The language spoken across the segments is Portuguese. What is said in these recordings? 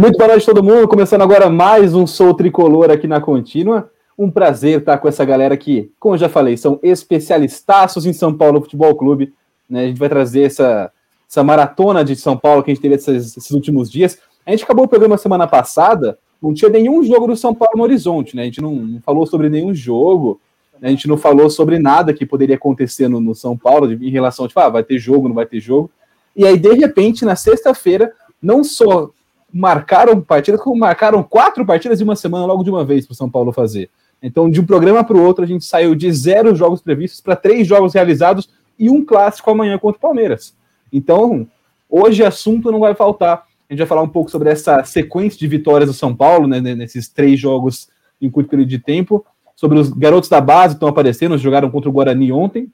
Muito boa noite todo mundo, começando agora mais um Sou Tricolor aqui na Contínua. Um prazer estar com essa galera que, como já falei, são especialistaços em São Paulo Futebol Clube. Né? A gente vai trazer essa, essa maratona de São Paulo que a gente teve esses, esses últimos dias. A gente acabou o programa semana passada, não tinha nenhum jogo do São Paulo no horizonte, né? A gente não, não falou sobre nenhum jogo, né? a gente não falou sobre nada que poderia acontecer no, no São Paulo em relação a, tipo, ah, vai ter jogo, não vai ter jogo. E aí, de repente, na sexta-feira, não só marcaram partidas, como marcaram quatro partidas de uma semana logo de uma vez para o São Paulo fazer. Então, de um programa para o outro, a gente saiu de zero jogos previstos para três jogos realizados e um clássico amanhã contra o Palmeiras. Então, hoje assunto não vai faltar. A gente vai falar um pouco sobre essa sequência de vitórias do São Paulo, né, nesses três jogos em curto período de tempo, sobre os garotos da base que estão aparecendo, jogaram contra o Guarani ontem,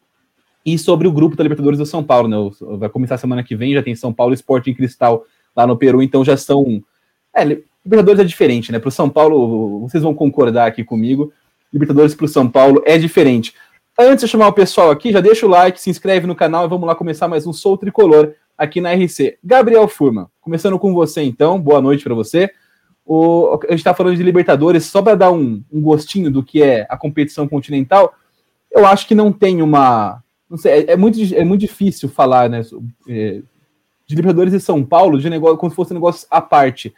e sobre o grupo da Libertadores do São Paulo. Né, vai começar semana que vem, já tem São Paulo Esporte em Cristal lá no Peru, então já são. É, Libertadores é diferente, né? Para o São Paulo, vocês vão concordar aqui comigo. Libertadores para o São Paulo é diferente. Antes de chamar o pessoal aqui, já deixa o like, se inscreve no canal e vamos lá começar mais um Sou Tricolor aqui na RC. Gabriel Furman, começando com você então, boa noite para você. O, a gente está falando de Libertadores, só para dar um, um, gostinho do que é a competição continental, eu acho que não tem uma. Não sei, é, é muito, é muito difícil falar, né? É, de Libertadores e São Paulo, de negócio, como se fosse um negócio à parte.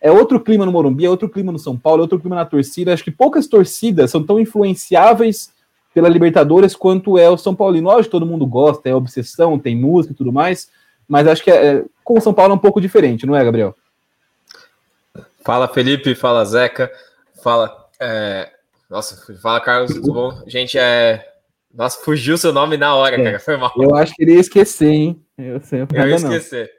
É outro clima no Morumbi, é outro clima no São Paulo, é outro clima na torcida. Acho que poucas torcidas são tão influenciáveis pela Libertadores quanto é o São Paulo. E lógico, todo mundo gosta, é obsessão, tem música e tudo mais, mas acho que é, com o São Paulo é um pouco diferente, não é, Gabriel? Fala, Felipe, fala, Zeca, fala. É... Nossa, fala, Carlos, tudo bom? Gente, é. Nossa, fugiu seu nome na hora, é, cara, foi mal. Eu acho que ele ia esquecer, hein? Eu, sempre eu ia esquecer.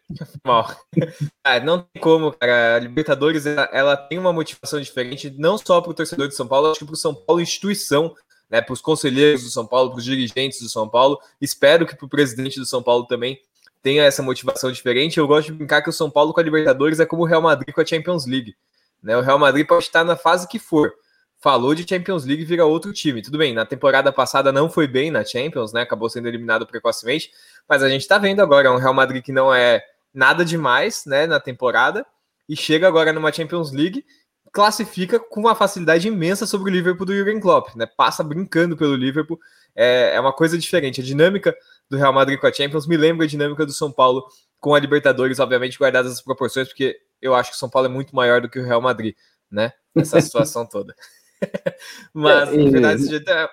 Mal. ah, não tem como, cara. A Libertadores ela, ela, tem uma motivação diferente, não só para o torcedor de São Paulo, acho que para o São Paulo instituição, né? Para os conselheiros do São Paulo, para os dirigentes do São Paulo. Espero que para o presidente do São Paulo também tenha essa motivação diferente. Eu gosto de brincar que o São Paulo com a Libertadores é como o Real Madrid com a Champions League. Né? O Real Madrid pode estar na fase que for falou de Champions League vira outro time. Tudo bem, na temporada passada não foi bem na Champions, né? Acabou sendo eliminado precocemente, mas a gente tá vendo agora um Real Madrid que não é nada demais, né, na temporada e chega agora numa Champions League, classifica com uma facilidade imensa sobre o Liverpool do Jurgen Klopp, né? Passa brincando pelo Liverpool. É, é uma coisa diferente. A dinâmica do Real Madrid com a Champions me lembra a dinâmica do São Paulo com a Libertadores, obviamente guardadas as proporções, porque eu acho que o São Paulo é muito maior do que o Real Madrid, né? Essa situação toda. Mas, na verdade, é,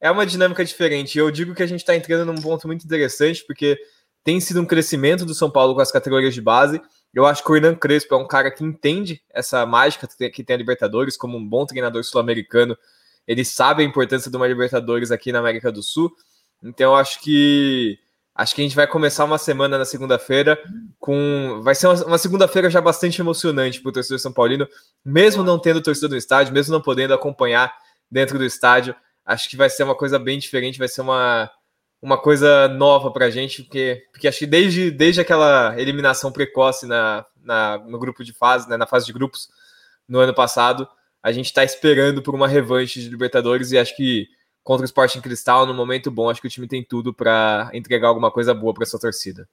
é uma dinâmica diferente. Eu digo que a gente está entrando num ponto muito interessante, porque tem sido um crescimento do São Paulo com as categorias de base. Eu acho que o Hernan Crespo é um cara que entende essa mágica que tem a Libertadores, como um bom treinador sul-americano. Ele sabe a importância de uma Libertadores aqui na América do Sul. Então, eu acho que Acho que a gente vai começar uma semana na segunda-feira com. Vai ser uma, uma segunda-feira já bastante emocionante para o torcedor São Paulino, mesmo não tendo torcedor no estádio, mesmo não podendo acompanhar dentro do estádio. Acho que vai ser uma coisa bem diferente, vai ser uma, uma coisa nova para a gente, porque, porque acho que desde, desde aquela eliminação precoce na, na, no grupo de fase, né, na fase de grupos no ano passado, a gente está esperando por uma revanche de Libertadores e acho que contra o Sporting Cristal no momento bom. Acho que o time tem tudo para entregar alguma coisa boa para sua torcida.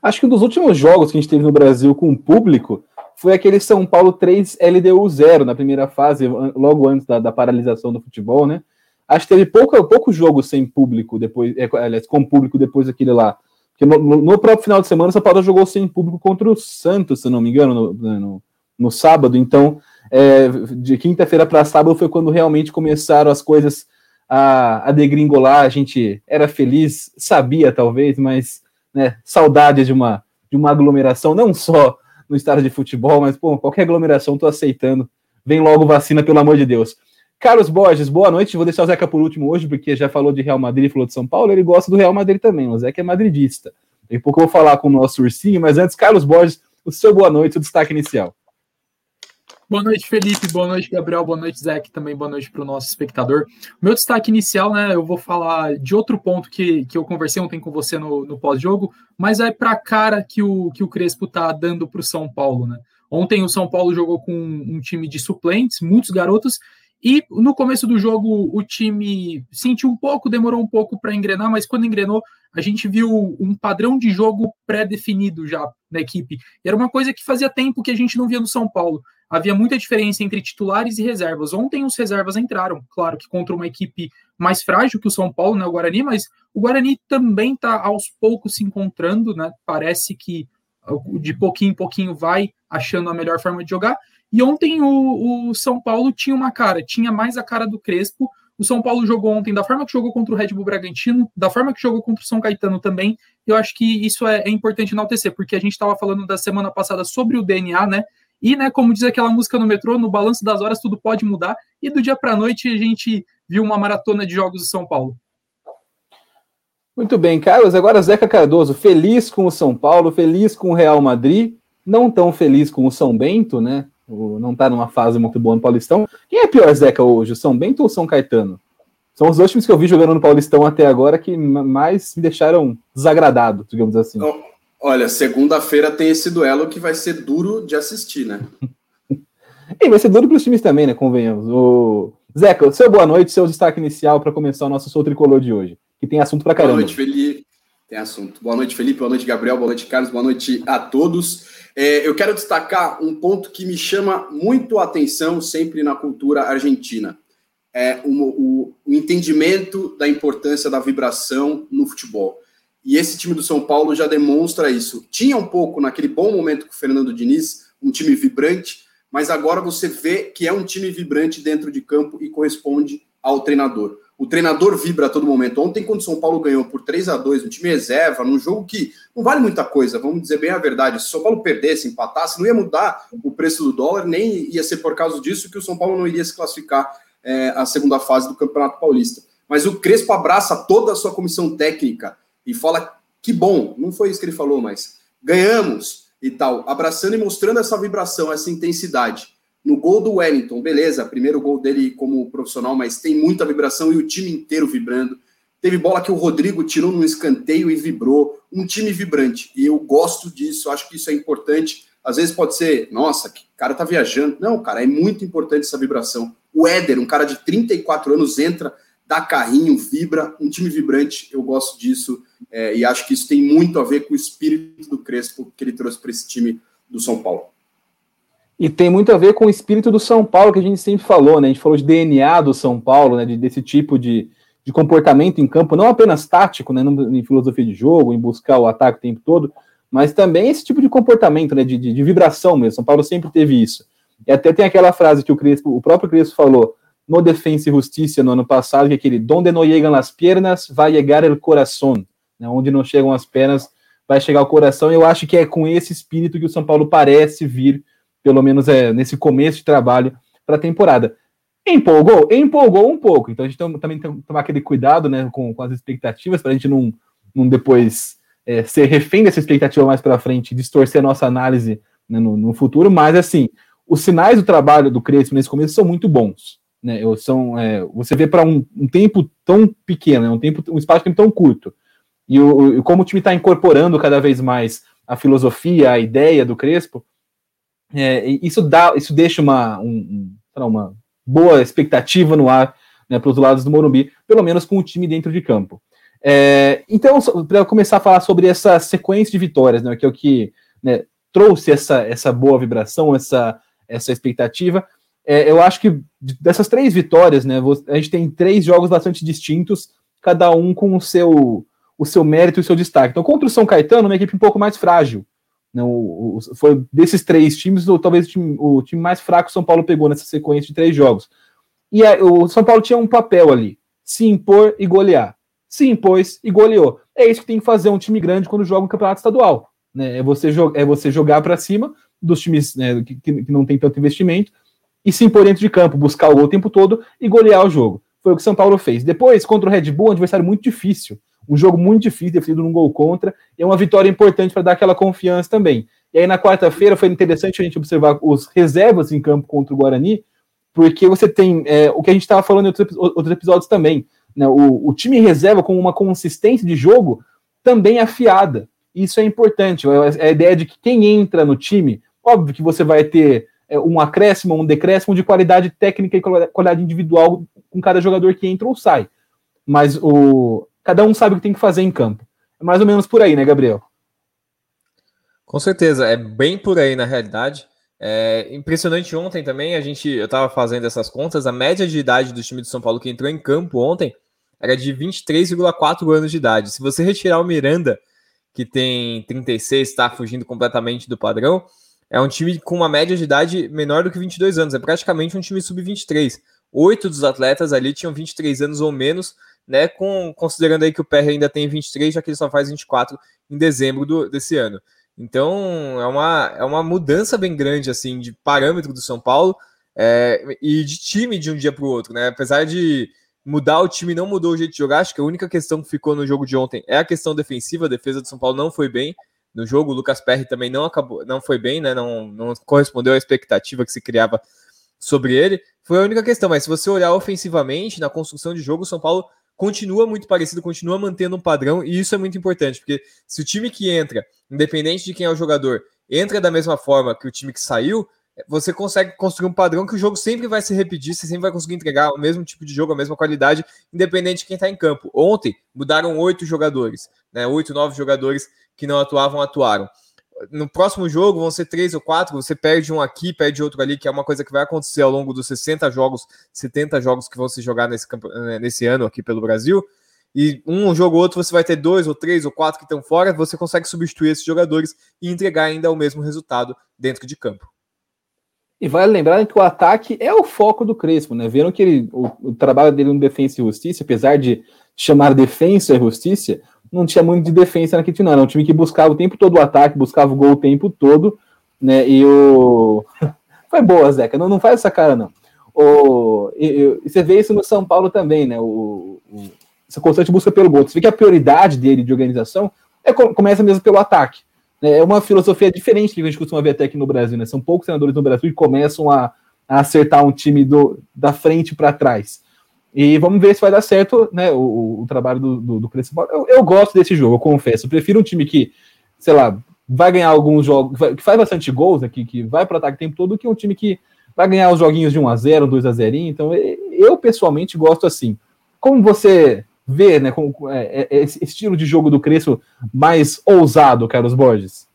Acho que um dos últimos jogos que a gente teve no Brasil com o público foi aquele São Paulo 3 LDU 0 na primeira fase, logo antes da, da paralisação do futebol, né? Acho que teve pouco, pouco jogo sem público depois, é, aliás, com público depois daquele lá. Porque no, no, próprio final de semana, o São Paulo jogou sem público contra o Santos, se não me engano, no, no, no sábado. Então, é, de quinta-feira para sábado foi quando realmente começaram as coisas a, a degringolar. A gente era feliz, sabia talvez, mas né, saudade de uma, de uma aglomeração, não só no estádio de futebol, mas pô, qualquer aglomeração tô aceitando. Vem logo vacina, pelo amor de Deus. Carlos Borges, boa noite. Vou deixar o Zeca por último hoje, porque já falou de Real Madrid falou de São Paulo. Ele gosta do Real Madrid também. O Zeca é madridista. Daqui a pouco eu vou falar com o nosso ursinho, mas antes, Carlos Borges, o seu boa noite, o destaque inicial. Boa noite, Felipe. Boa noite, Gabriel. Boa noite, Zé. Também boa noite para o nosso espectador. Meu destaque inicial, né? Eu vou falar de outro ponto que, que eu conversei ontem com você no, no pós-jogo, mas é para a cara que o, que o Crespo está dando para o São Paulo, né? Ontem o São Paulo jogou com um time de suplentes, muitos garotos, E no começo do jogo o time sentiu um pouco, demorou um pouco para engrenar, mas quando engrenou, a gente viu um padrão de jogo pré-definido já na equipe. E era uma coisa que fazia tempo que a gente não via no São Paulo. Havia muita diferença entre titulares e reservas. Ontem os reservas entraram, claro que contra uma equipe mais frágil que o São Paulo, né, o Guarani, mas o Guarani também está aos poucos se encontrando, né? Parece que de pouquinho em pouquinho vai achando a melhor forma de jogar. E ontem o, o, São Paulo tinha uma cara, tinha mais a cara do Crespo. O São Paulo jogou ontem da forma que jogou contra o Red Bull Bragantino, da forma que jogou contra o São Caetano também. Eu acho que isso é, é importante enaltecer, porque a gente estava falando da semana passada sobre o DNA, né? E, né, como diz aquela música no metrô, no balanço das horas tudo pode mudar. E do dia para a noite a gente viu uma maratona de jogos do São Paulo. Muito bem, Carlos. Agora Zeca Cardoso, feliz com o São Paulo, feliz com o Real Madrid, não tão feliz com o São Bento, né? Não está numa fase muito boa no Paulistão. Quem é pior, Zeca, hoje? São Bento ou São Caetano? São os dois times que eu vi jogando no Paulistão até agora que mais me deixaram desagradado, digamos assim. Olha, segunda-feira tem esse duelo que vai ser duro de assistir, né? e vai ser duro para os times também, né? Convenhamos. O... Zeca, seu boa noite, seu destaque inicial para começar o nosso Sou Tricolor de hoje, que tem assunto para caramba. Boa noite, Felipe. Tem assunto. Boa noite, Felipe. Boa noite, Gabriel. Boa noite, Carlos. Boa noite a todos. É, eu quero destacar um ponto que me chama muito a atenção sempre na cultura argentina. É o, o, o entendimento da importância da vibração no futebol. E esse time do São Paulo já demonstra isso. Tinha um pouco naquele bom momento com o Fernando Diniz, um time vibrante, mas agora você vê que é um time vibrante dentro de campo e corresponde ao treinador. O treinador vibra a todo momento. Ontem, quando o São Paulo ganhou por 3 a 2 um time reserva, num jogo que não vale muita coisa, vamos dizer bem a verdade. Se o São Paulo perdesse, empatasse, não ia mudar o preço do dólar, nem ia ser por causa disso que o São Paulo não iria se classificar é, a segunda fase do Campeonato Paulista. Mas o Crespo abraça toda a sua comissão técnica e fala que bom, não foi isso que ele falou, mas ganhamos e tal, abraçando e mostrando essa vibração, essa intensidade. No gol do Wellington, beleza, primeiro gol dele como profissional, mas tem muita vibração e o time inteiro vibrando. Teve bola que o Rodrigo tirou num escanteio e vibrou. Um time vibrante. E eu gosto disso, acho que isso é importante. Às vezes pode ser, nossa, que cara tá viajando. Não, cara, é muito importante essa vibração. O Éder, um cara de 34 anos, entra, dá carrinho, vibra, um time vibrante. Eu gosto disso é, e acho que isso tem muito a ver com o espírito do Crespo que ele trouxe para esse time do São Paulo. E tem muito a ver com o espírito do São Paulo, que a gente sempre falou, né? A gente falou de DNA do São Paulo, né? De, desse tipo de, de comportamento em campo, não apenas tático, né? Em filosofia de jogo, em buscar o ataque o tempo todo, mas também esse tipo de comportamento, né? De, de, de vibração mesmo. São Paulo sempre teve isso. E até tem aquela frase que o, Crespo, o próprio Crespo falou no Defensa e Justiça no ano passado, que é aquele donde não chegam as pernas, vai chegar o coração. Né? Onde não chegam as pernas, vai chegar o coração. Eu acho que é com esse espírito que o São Paulo parece vir pelo menos é, nesse começo de trabalho para a temporada. Empolgou? Empolgou um pouco. Então a gente também tem que tomar aquele cuidado né, com, com as expectativas para a gente não, não depois é, ser refém dessa expectativa mais para frente, distorcer a nossa análise né, no, no, futuro. Mas assim, os sinais do trabalho do Crespo nesse começo são muito bons. Né, são, é, você vê para um, um, tempo tão pequeno, né, um, tempo, um espaço de tempo tão curto, e, o, como o time está incorporando cada vez mais a filosofia, a ideia do Crespo, é, isso dá, isso deixa uma, um, uma boa expectativa no ar né, para os lados do Morumbi, pelo menos com o time dentro de campo. É, então, para começar a falar sobre essa sequência de vitórias, né, que é o que né, trouxe essa, essa boa vibração, essa, essa expectativa, é, eu acho que dessas três vitórias, né, a gente tem três jogos bastante distintos, cada um com o seu, o seu mérito e o seu destaque. Então, contra o São Caetano, uma equipe um pouco mais frágil, não, né, foi desses três times, ou talvez o time, o time mais fraco o São Paulo pegou nessa sequência de três jogos. E o São Paulo tinha um papel ali: se impor e golear. Se impôs e goleou. É isso que tem que fazer um time grande quando joga um campeonato estadual. Né? É, você é você jogar para cima dos times né, que, que não tem tanto investimento e se impor dentro de campo, buscar o gol o tempo todo e golear o jogo. Foi o que o São Paulo fez. Depois, contra o Red Bull, um adversário muito difícil um jogo muito difícil, definido num gol contra, e é uma vitória importante para dar aquela confiança também. E aí na quarta-feira foi interessante a gente observar os reservas em campo contra o Guarani, porque você tem é, o que a gente estava falando em outros, outros episódios também, né, o, o, time reserva com uma consistência de jogo também afiada. Isso é importante. É a ideia de que quem entra no time, óbvio que você vai ter é, um acréscimo, um decréscimo de qualidade técnica e qualidade individual com cada jogador que entra ou sai. Mas o cada um sabe o que tem que fazer em campo. É mais ou menos por aí, né, Gabriel? Com certeza, é bem por aí na realidade. É impressionante ontem também, a gente, eu estava fazendo essas contas, a média de idade do time de São Paulo que entrou em campo ontem era de 23,4 anos de idade. Se você retirar o Miranda, que tem 36, está fugindo completamente do padrão, é um time com uma média de idade menor do que 22 anos, é praticamente um time sub-23. Oito dos atletas ali tinham 23 anos ou menos, né? Com, considerando aí que o PR ainda tem 23, já que ele só faz 24 em dezembro do, desse ano. Então é uma, é uma mudança bem grande assim de parâmetro do São Paulo é, e de time de um dia para o outro, né? Apesar de mudar o time, não mudou o jeito de jogar. Acho que a única questão que ficou no jogo de ontem é a questão defensiva. A defesa do São Paulo não foi bem no jogo. O Lucas Perry também não acabou, não foi bem, né? Não, não correspondeu à expectativa que se criava sobre ele. Foi a única questão. Mas se você olhar ofensivamente na construção de jogo, o São Paulo continua muito parecido, continua mantendo um padrão, e isso é muito importante, porque se o time que entra, independente de quem é o jogador, entra da mesma forma que o time que saiu, você consegue construir um padrão que o jogo sempre vai se repetir, você sempre vai conseguir entregar o mesmo tipo de jogo, a mesma qualidade, independente de quem está em campo. Ontem mudaram oito jogadores, né? Oito, nove jogadores que não atuavam, atuaram no próximo jogo vão ser três ou quatro, você perde um aqui, perde outro ali, que é uma coisa que vai acontecer ao longo dos 60 jogos, 70 jogos que vão se jogar nesse, né, nesse ano aqui pelo Brasil. E um jogo ou outro você vai ter dois ou três ou quatro que estão fora, você consegue substituir esses jogadores e entregar ainda o mesmo resultado dentro de campo. E vale lembrar que o ataque é o foco do Crespo, né? Vendo que ele, o, o trabalho dele no defesa e justiça, apesar de chamar defesa e justiça, não tinha muito de defesa time, não. Era um time que buscava o tempo todo o ataque, buscava o gol o tempo todo, né? E o. Foi boa, Zeca, não, não faz essa cara, não. O, e, e você vê isso no São Paulo também, né? O, o, essa constante busca pelo gol. Você vê que a prioridade dele de organização é, começa mesmo pelo ataque. Né? É uma filosofia diferente que a gente costuma ver até aqui no Brasil, né? São poucos senadores no Brasil que começam a, a acertar um time do, da frente para trás. E vamos ver se vai dar certo né, o, o trabalho do, do, do Eu, eu, gosto desse jogo, eu confesso. Eu prefiro um time que, sei lá, vai ganhar alguns jogos, que faz bastante gols aqui, que vai para ataque o tempo todo, do que um time que vai ganhar os joguinhos de 1x0, 2x0. Então, eu pessoalmente gosto assim. Como você vê né, com, é, é, esse estilo de jogo do Crespo mais ousado, Carlos Borges?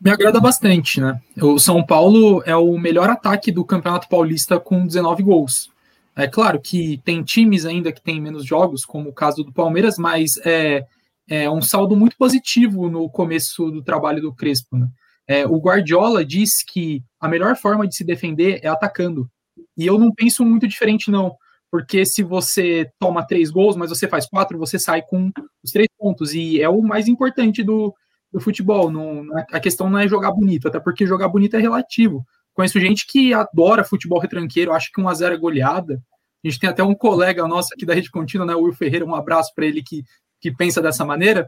Me agrada bastante, né? O São Paulo é o melhor ataque do Campeonato Paulista com 19 gols. É claro que tem times ainda que têm menos jogos, como o caso do Palmeiras, mas é, é um saldo muito positivo no começo do trabalho do Crespo. Né? É, o Guardiola diz que a melhor forma de se defender é atacando. E eu não penso muito diferente, não. Porque se você toma três gols, mas você faz quatro, você sai com os três pontos. E é o mais importante do, do futebol. Não, a questão não é jogar bonito, até porque jogar bonito é relativo. Conheço gente que adora futebol retranqueiro, acho que 1x0 é goleada. A gente tem até um colega nosso aqui da Rede Contínua, né, o Will Ferreira, um abraço para ele que, que pensa dessa maneira.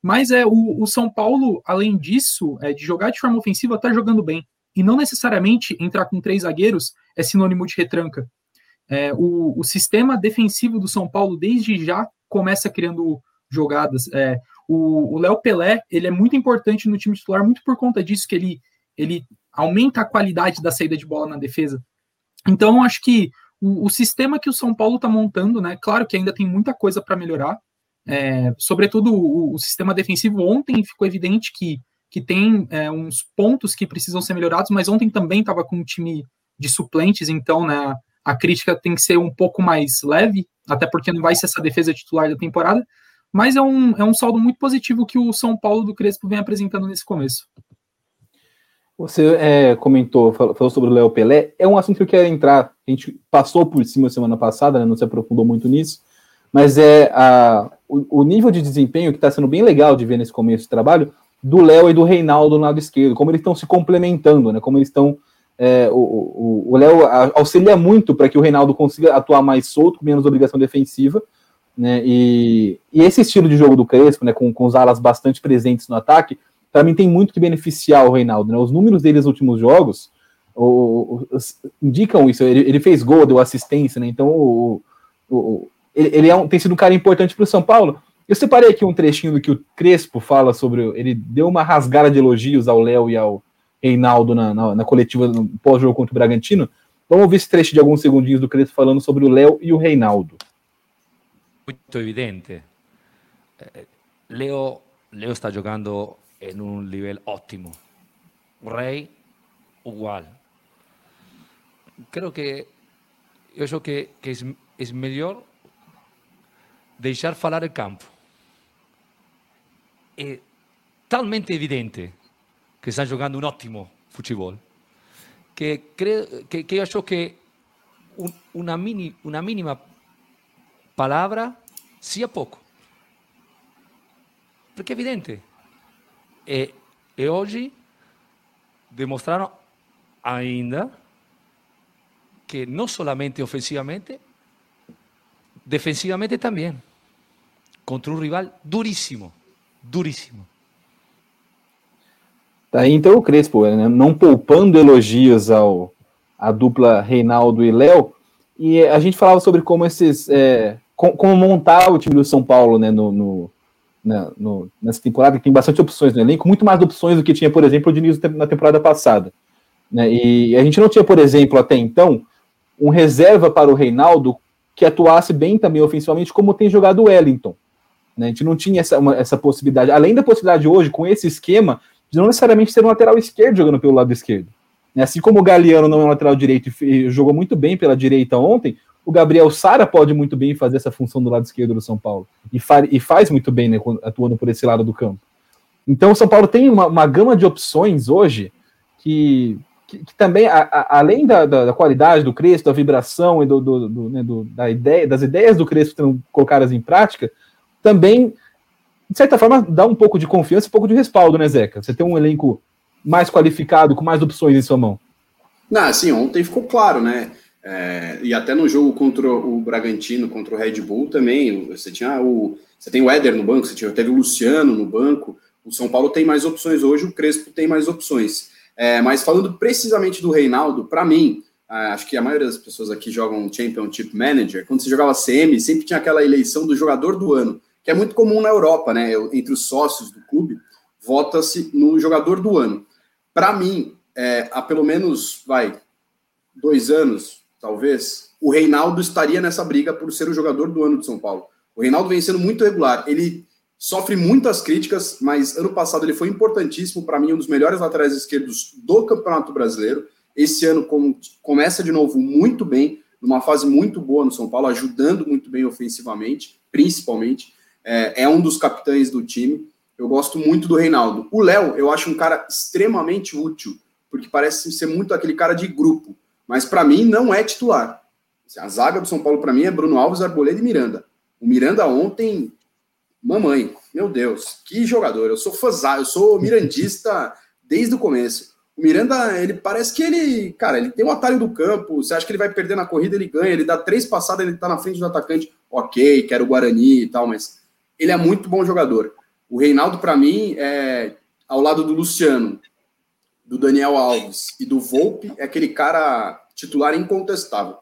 Mas é o, o São Paulo, além disso, é, de jogar de forma ofensiva, está jogando bem. E não necessariamente entrar com três zagueiros é sinônimo de retranca. É, o, o, sistema defensivo do São Paulo, desde já, começa criando jogadas. É, o Léo Pelé, ele é muito importante no time titular, muito por conta disso que ele, ele aumenta a qualidade da saída de bola na defesa. Então, acho que o, o sistema que o São Paulo está montando, né? Claro que ainda tem muita coisa para melhorar. É, sobretudo o, o, sistema defensivo. Ontem ficou evidente que, que tem é, uns pontos que precisam ser melhorados, mas ontem também estava com um time de suplentes, então né, a crítica tem que ser um pouco mais leve, até porque não vai ser essa defesa titular da temporada. Mas é um, é um saldo muito positivo que o São Paulo do Crespo vem apresentando nesse começo. Você é, comentou, falou sobre o Léo Pelé, é um assunto que eu quero entrar. A gente passou por cima semana passada, né, não se aprofundou muito nisso, mas é a, o, o nível de desempenho que está sendo bem legal de ver nesse começo de trabalho do Léo e do Reinaldo no lado esquerdo, como eles estão se complementando, né, como eles estão. É, o Léo auxilia muito para que o Reinaldo consiga atuar mais solto, com menos obrigação defensiva, né, e, e esse estilo de jogo do Crespo, né, com, com os alas bastante presentes no ataque, para mim tem muito que beneficiar o Reinaldo. Né? Os números dele nos últimos jogos o, o, indicam isso. Ele, ele, fez gol, deu assistência, né? Então o, ele, ele é um, tem sido um cara importante para o São Paulo. Eu separei aqui um trechinho do que o Crespo fala sobre. Ele deu uma rasgada de elogios ao Léo e ao, Reinaldo na, na, na coletiva pós-jogo contra o Bragantino. Vamos ouvir esse trecho de alguns segundinhos do Crespo falando sobre o Léo e o Reinaldo. Muito evidente. Eh, Leo, Leo está jogando em um nível ótimo. O Rei, igual. Creo que acho que, que é, é melhor deixar falar o campo. É talmente evidente que estão jogando um ótimo futebol que, creo, que, que eu que un, uma, mini, mínima palavra sia pouco. Porque é evidente. E, e hoje demonstraram ainda que não somente ofensivamente, defensivamente também. Contra um rival duríssimo. Duríssimo. Tá aí então o Crespo, né, não poupando elogios ao a dupla Reinaldo e Léo. E a gente falava sobre como esses. É, como montar o time do São Paulo né, no, no, na, no, nessa temporada, que tem bastante opções no elenco, muito mais opções do que tinha, por exemplo, o Diniz na temporada passada. Né, e a gente não tinha, por exemplo, até então, um reserva para o Reinaldo que atuasse bem também ofensivamente, como tem jogado o Wellington. Né, a gente não tinha essa, uma, essa possibilidade. Além da possibilidade hoje, com esse esquema, de não necessariamente ser um lateral esquerdo jogando pelo lado esquerdo. Né, assim como o Galeano não é um lateral direito e jogou muito bem pela direita ontem, o Gabriel Sara pode muito bem fazer essa função do lado esquerdo do São Paulo. E, fa e faz muito bem, né, atuando por esse lado do campo. Então o São Paulo tem uma, uma gama de opções hoje que, que, que também, a, a, além da, da, da, qualidade do Crespo, da vibração e do, do, do, né, da ideia, das ideias do Crespo sendo colocadas em prática, também de certa forma, dá um pouco de confiança e um pouco de respaldo, né, Zeca? Você tem um elenco mais qualificado, com mais opções em sua mão. Não, assim, ontem ficou claro, né? É, e até no jogo contra o Bragantino, contra o Red Bull também, você tinha o. Você tem o Éder no banco, você tinha, teve o Luciano no banco. O São Paulo tem mais opções hoje, o Crespo tem mais opções. É, mas falando precisamente do Reinaldo, para mim, é, acho que a maioria das pessoas aqui jogam Championship Manager. Quando você jogava CM, sempre tinha aquela eleição do jogador do ano que é muito comum na Europa, né? Entre os sócios do clube, vota-se no jogador do ano. Para mim, é, há pelo menos, vai, dois anos, talvez, o Reinaldo estaria nessa briga por ser o jogador do ano de São Paulo. O Reinaldo vem sendo muito regular. Ele sofre muitas críticas, mas ano passado ele foi importantíssimo para mim, um dos melhores laterais esquerdos do Campeonato Brasileiro. Esse ano com, começa de novo muito bem, numa fase muito boa no São Paulo, ajudando muito bem ofensivamente, principalmente é, é um dos capitães do time. Eu gosto muito do Reinaldo. O Léo, eu acho um cara extremamente útil, porque parece ser muito aquele cara de grupo, mas para mim não é titular. A zaga do São Paulo para mim é Bruno Alves, Arboleda e Miranda. O Miranda ontem, mamãe, meu Deus, que jogador. Eu sou fãzão, eu sou mirandista desde o começo. O Miranda, ele parece que ele, cara, ele tem um atalho do campo. Você acha que ele vai perder na corrida, ele ganha. Ele dá três passadas, ele tá na frente do atacante. Ok, quero o Guarani e tal, mas ele é muito bom jogador. O Reinaldo, para mim, é ao lado do Luciano, do Daniel Alves e do Volpe, é aquele cara titular incontestável.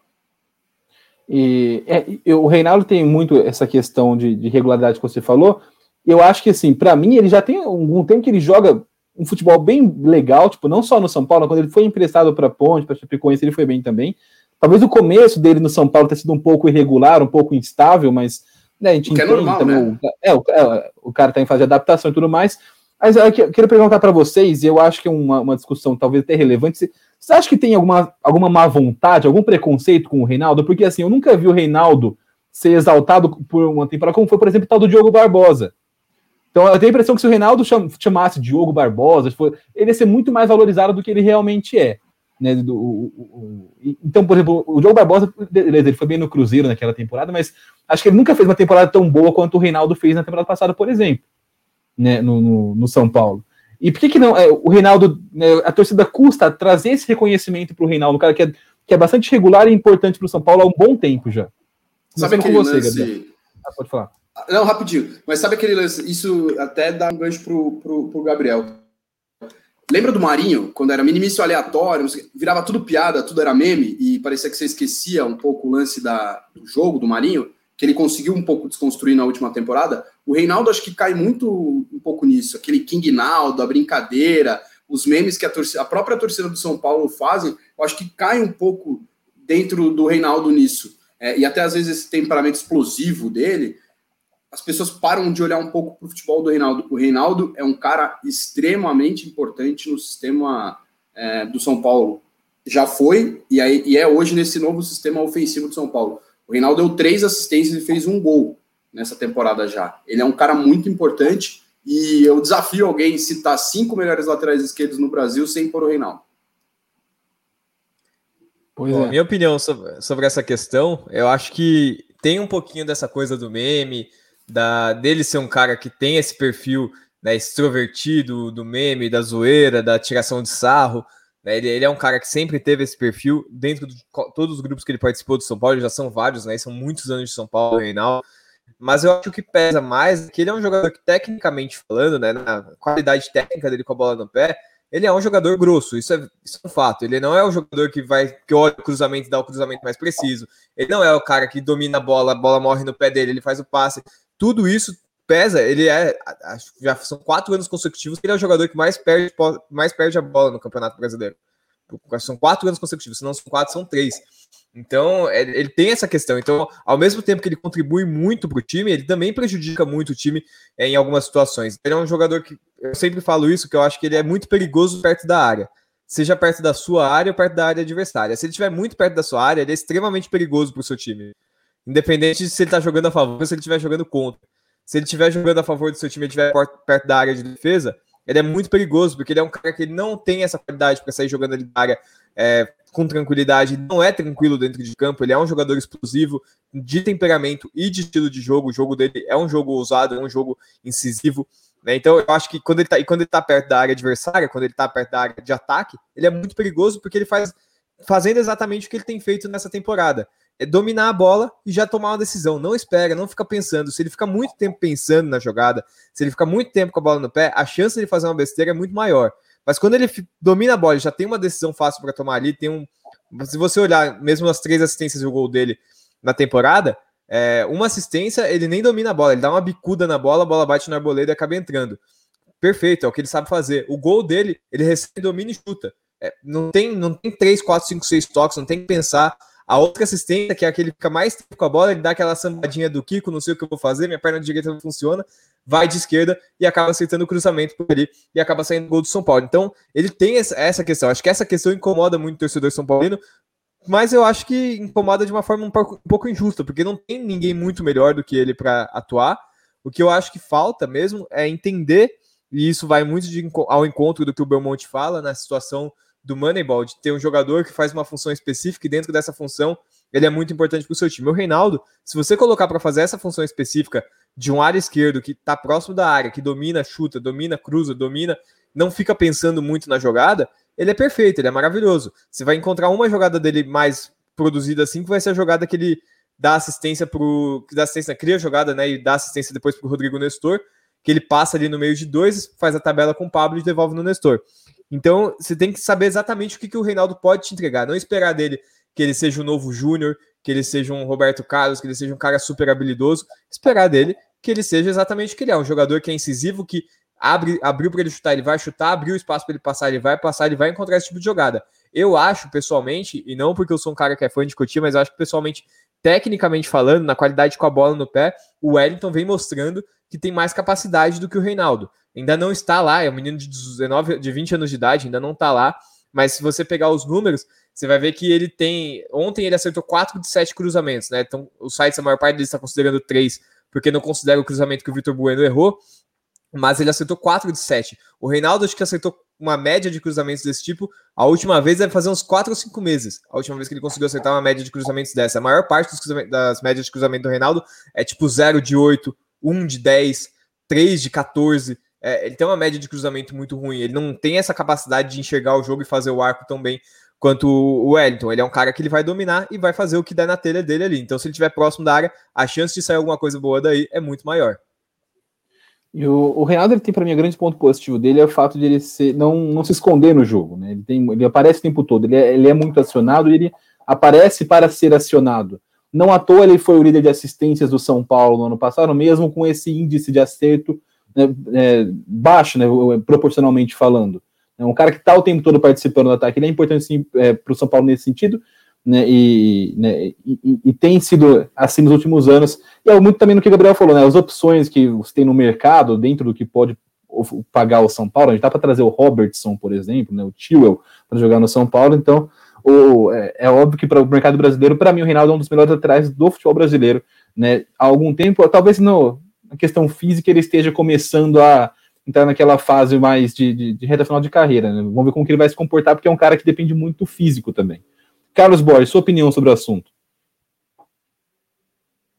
E é, o Reinaldo tem muito essa questão de, de regularidade que você falou. Eu acho que, assim, para mim, ele já tem algum tempo que ele joga um futebol bem legal, tipo, não só no São Paulo, quando ele foi emprestado para Ponte, para Chapecoense, ele foi bem também. Talvez o começo dele no São Paulo tenha sido um pouco irregular, um pouco instável, mas né, a gente é normal, também, né? é, o, é, o cara está em fase de adaptação e tudo mais. Mas eu queria perguntar para vocês, e eu acho que é uma, uma discussão talvez até relevante. Você acha que tem alguma, alguma má vontade, algum preconceito com o Reinaldo? Porque assim, eu nunca vi o Reinaldo ser exaltado por uma temporada, como foi, por exemplo, o tal do Diogo Barbosa. Então eu tenho a impressão que se o Reinaldo chamasse Diogo Barbosa, ele ia ser muito mais valorizado do que ele realmente é. Né, do, o, o, então, por exemplo, o Diogo Barbosa, beleza, ele foi bem no Cruzeiro naquela temporada, mas acho que ele nunca fez uma temporada tão boa quanto o Reinaldo fez na temporada passada, por exemplo, né, no, no, no São Paulo. E por que, que não? É, o Reinaldo, né, a torcida custa trazer esse reconhecimento para o Reinaldo, um cara que é, que é bastante regular e importante para o São Paulo há um bom tempo já. Sabe aquele você, lance... Ah, pode falar. Não, rapidinho. Mas sabe aquele lance? Isso até dá um gancho pro, pro, pro Gabriel. Lembra do Marinho, quando era minimício aleatório, virava tudo piada, tudo era meme, e parecia que você esquecia um pouco o lance da, do jogo do Marinho, que ele conseguiu um pouco desconstruir na última temporada? O Reinaldo acho que cai muito um pouco nisso, aquele King Naldo, a brincadeira, os memes que a, torcida, a própria torcida do São Paulo fazem, eu acho que cai um pouco dentro do Reinaldo nisso. É, e até às vezes esse temperamento explosivo dele, as pessoas param de olhar um pouco para o futebol do Reinaldo. O Reinaldo é um cara extremamente importante no sistema é, do São Paulo. Já foi e, e é hoje nesse novo sistema ofensivo do São Paulo. O Reinaldo deu três assistências e fez um gol nessa temporada já. Ele é um cara muito importante e eu desafio alguém a citar cinco melhores laterais esquerdos no Brasil sem pôr o Reinaldo. Bom, é. Minha opinião sobre, sobre, essa questão, eu acho que tem um pouquinho dessa coisa do meme, da dele ser um cara que tem esse perfil né, extrovertido, do meme, da zoeira, da tiração de sarro. Né, ele, ele, é um cara que sempre teve esse perfil dentro de todos os grupos que ele participou do São Paulo, já são vários, né? São muitos anos de São Paulo, Reinaldo. Mas eu acho que o que pesa mais é que ele é um jogador que, tecnicamente falando, né, na qualidade técnica dele com a bola no pé, ele é um jogador grosso, isso é, isso é um fato. Ele não é o jogador que vai que olha o cruzamento e dá o cruzamento mais preciso. Ele não é o cara que domina a bola, a bola morre no pé dele, ele faz o passe. Tudo isso pesa. Ele é, já são quatro anos consecutivos que ele é o jogador que mais perde, mais perde a bola no Campeonato Brasileiro. São quatro anos consecutivos, se não são quatro, são três. Então, é, ele tem essa questão. Então, ao mesmo tempo que ele contribui muito para o time, ele também prejudica muito o time é, em algumas situações. Ele é um jogador que, eu sempre falo isso, que eu acho que ele é muito perigoso perto da área. Seja perto da sua área ou perto da área adversária. Se ele estiver muito perto da sua área, ele é extremamente perigoso para o seu time. Independente de se ele está jogando a favor ou se ele estiver jogando contra. Se ele estiver jogando a favor do seu time e estiver perto da área de defesa, ele é muito perigoso, porque ele é um cara que não tem essa qualidade para sair jogando ali da área é, com tranquilidade, não é tranquilo dentro de campo, ele é um jogador explosivo, de temperamento e de estilo de jogo. O jogo dele é um jogo ousado, é um jogo incisivo. Né? Então eu acho que quando ele tá, e quando ele tá perto da área adversária, quando ele tá perto da área de ataque, ele é muito perigoso porque ele faz fazendo exatamente o que ele tem feito nessa temporada. É dominar a bola e já tomar uma decisão. Não espera, não fica pensando. Se ele fica muito tempo pensando na jogada, se ele fica muito tempo com a bola no pé, a chance de fazer uma besteira é muito maior. Mas quando ele domina a bola, já tem uma decisão fácil para tomar ali, tem um. Se você olhar, mesmo as três assistências e o gol dele na temporada, é, uma assistência, ele nem domina a bola, ele dá uma bicuda na bola, a bola bate na arboleda e acaba entrando. Perfeito, é o que ele sabe fazer. O gol dele, ele recebe, domina e chuta. É, não, tem, não tem 3, 4, 5, 6 toques, não tem que pensar. A outra assistência, que é aquele que fica mais tempo com a bola, ele dá aquela sambadinha do Kiko, não sei o que eu vou fazer, minha perna direita não funciona, vai de esquerda e acaba acertando o cruzamento por ali e acaba saindo gol do São Paulo. Então, ele tem essa questão. Acho que essa questão incomoda muito o torcedor São Paulino, mas eu acho que incomoda de uma forma um pouco, um pouco injusta, porque não tem ninguém muito melhor do que ele para atuar. O que eu acho que falta mesmo é entender, e isso vai muito de, ao encontro do que o Belmonte fala na situação do Moneyball, de ter um jogador que faz uma função específica e dentro dessa função ele é muito importante para o seu time. O Reinaldo, se você colocar para fazer essa função específica de um área esquerdo que está próximo da área, que domina, chuta, domina, cruza, domina, não fica pensando muito na jogada, ele é perfeito, ele é maravilhoso. Você vai encontrar uma jogada dele mais produzida assim, que vai ser a jogada que ele dá assistência pro. que dá assistência, cria a jogada, né? E dá assistência depois para o Rodrigo Nestor, que ele passa ali no meio de dois, faz a tabela com o Pablo e devolve no Nestor. Então, você tem que saber exatamente o que, que o Reinaldo pode te entregar. Não esperar dele que ele seja um novo Júnior, que ele seja um Roberto Carlos, que ele seja um cara super habilidoso. Esperar dele que ele seja exatamente o que ele é. Um jogador que é incisivo, que abre, abriu para ele chutar, ele vai chutar, abriu espaço para ele passar, ele vai passar, ele vai encontrar esse tipo de jogada. Eu acho, pessoalmente, e não porque eu sou um cara que é fã de Coutinho, mas eu acho que pessoalmente, tecnicamente falando, na qualidade com a bola no pé, o Wellington vem mostrando que tem mais capacidade do que o Reinaldo ainda não está lá, é um menino de 19, de 20 anos de idade, ainda não está lá, mas se você pegar os números, você vai ver que ele tem. Ontem ele acertou 4 de 7 cruzamentos, né? Então, os sites, a maior parte deles está considerando 3, porque não considera o cruzamento que o Vitor Bueno errou, mas ele acertou 4 de 7. O Reinaldo acho que acertou uma média de cruzamentos desse tipo. A última vez deve fazer uns 4 ou 5 meses. A última vez que ele conseguiu acertar uma média de cruzamentos dessa. A maior parte das médias de cruzamento do Reinaldo é tipo 0 de 8, 1 de 10, 3 de 14 é, ele tem uma média de cruzamento muito ruim. Ele não tem essa capacidade de enxergar o jogo e fazer o arco tão bem quanto o Wellington. Ele é um cara que ele vai dominar e vai fazer o que der na telha dele ali. Então, se ele estiver próximo da área, a chance de sair alguma coisa boa daí é muito maior. E o, o Reinaldo ele tem para mim o grande ponto positivo dele é o fato de ele ser, não, não se esconder no jogo, né? Ele, tem, ele aparece o tempo todo, ele é, ele é muito acionado e ele aparece para ser acionado. Não à toa ele foi o líder de assistências do São Paulo no ano passado, mesmo com esse índice de acerto né, é, baixo, né, proporcionalmente falando. É um cara que está o tempo todo participando do ataque. Ele é importante é, para o São Paulo nesse sentido, né? E, né, e, e, tem sido assim nos últimos anos. E é muito também no que o Gabriel falou, né? As opções que você tem no mercado, dentro do que pode pagar o São Paulo, a gente dá para trazer o Robertson, por exemplo, né? O Tewell para jogar no São Paulo, então o, é, é óbvio que para o mercado brasileiro, para mim, o Reinaldo é um dos melhores atrás do futebol brasileiro. Né? Há algum tempo, talvez no, na questão física, ele esteja começando a entrar naquela fase mais de, de, de reta final de carreira. Né? Vamos ver como que ele vai se comportar, porque é um cara que depende muito do físico também. Carlos Borges, sua opinião sobre o assunto?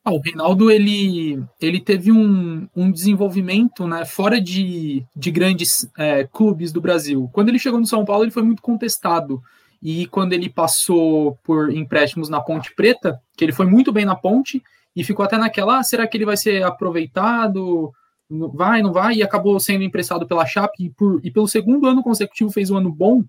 Ah, o Reinaldo ele, ele teve um, um desenvolvimento né, fora de, de grandes é, clubes do Brasil. Quando ele chegou no São Paulo, ele foi muito contestado. E quando ele passou por empréstimos na Ponte Preta, que ele foi muito bem na Ponte, e ficou até naquela, ah, será que ele vai ser aproveitado? Vai, não vai? E acabou sendo emprestado pela Chape, e, por, e pelo segundo ano consecutivo fez um ano bom.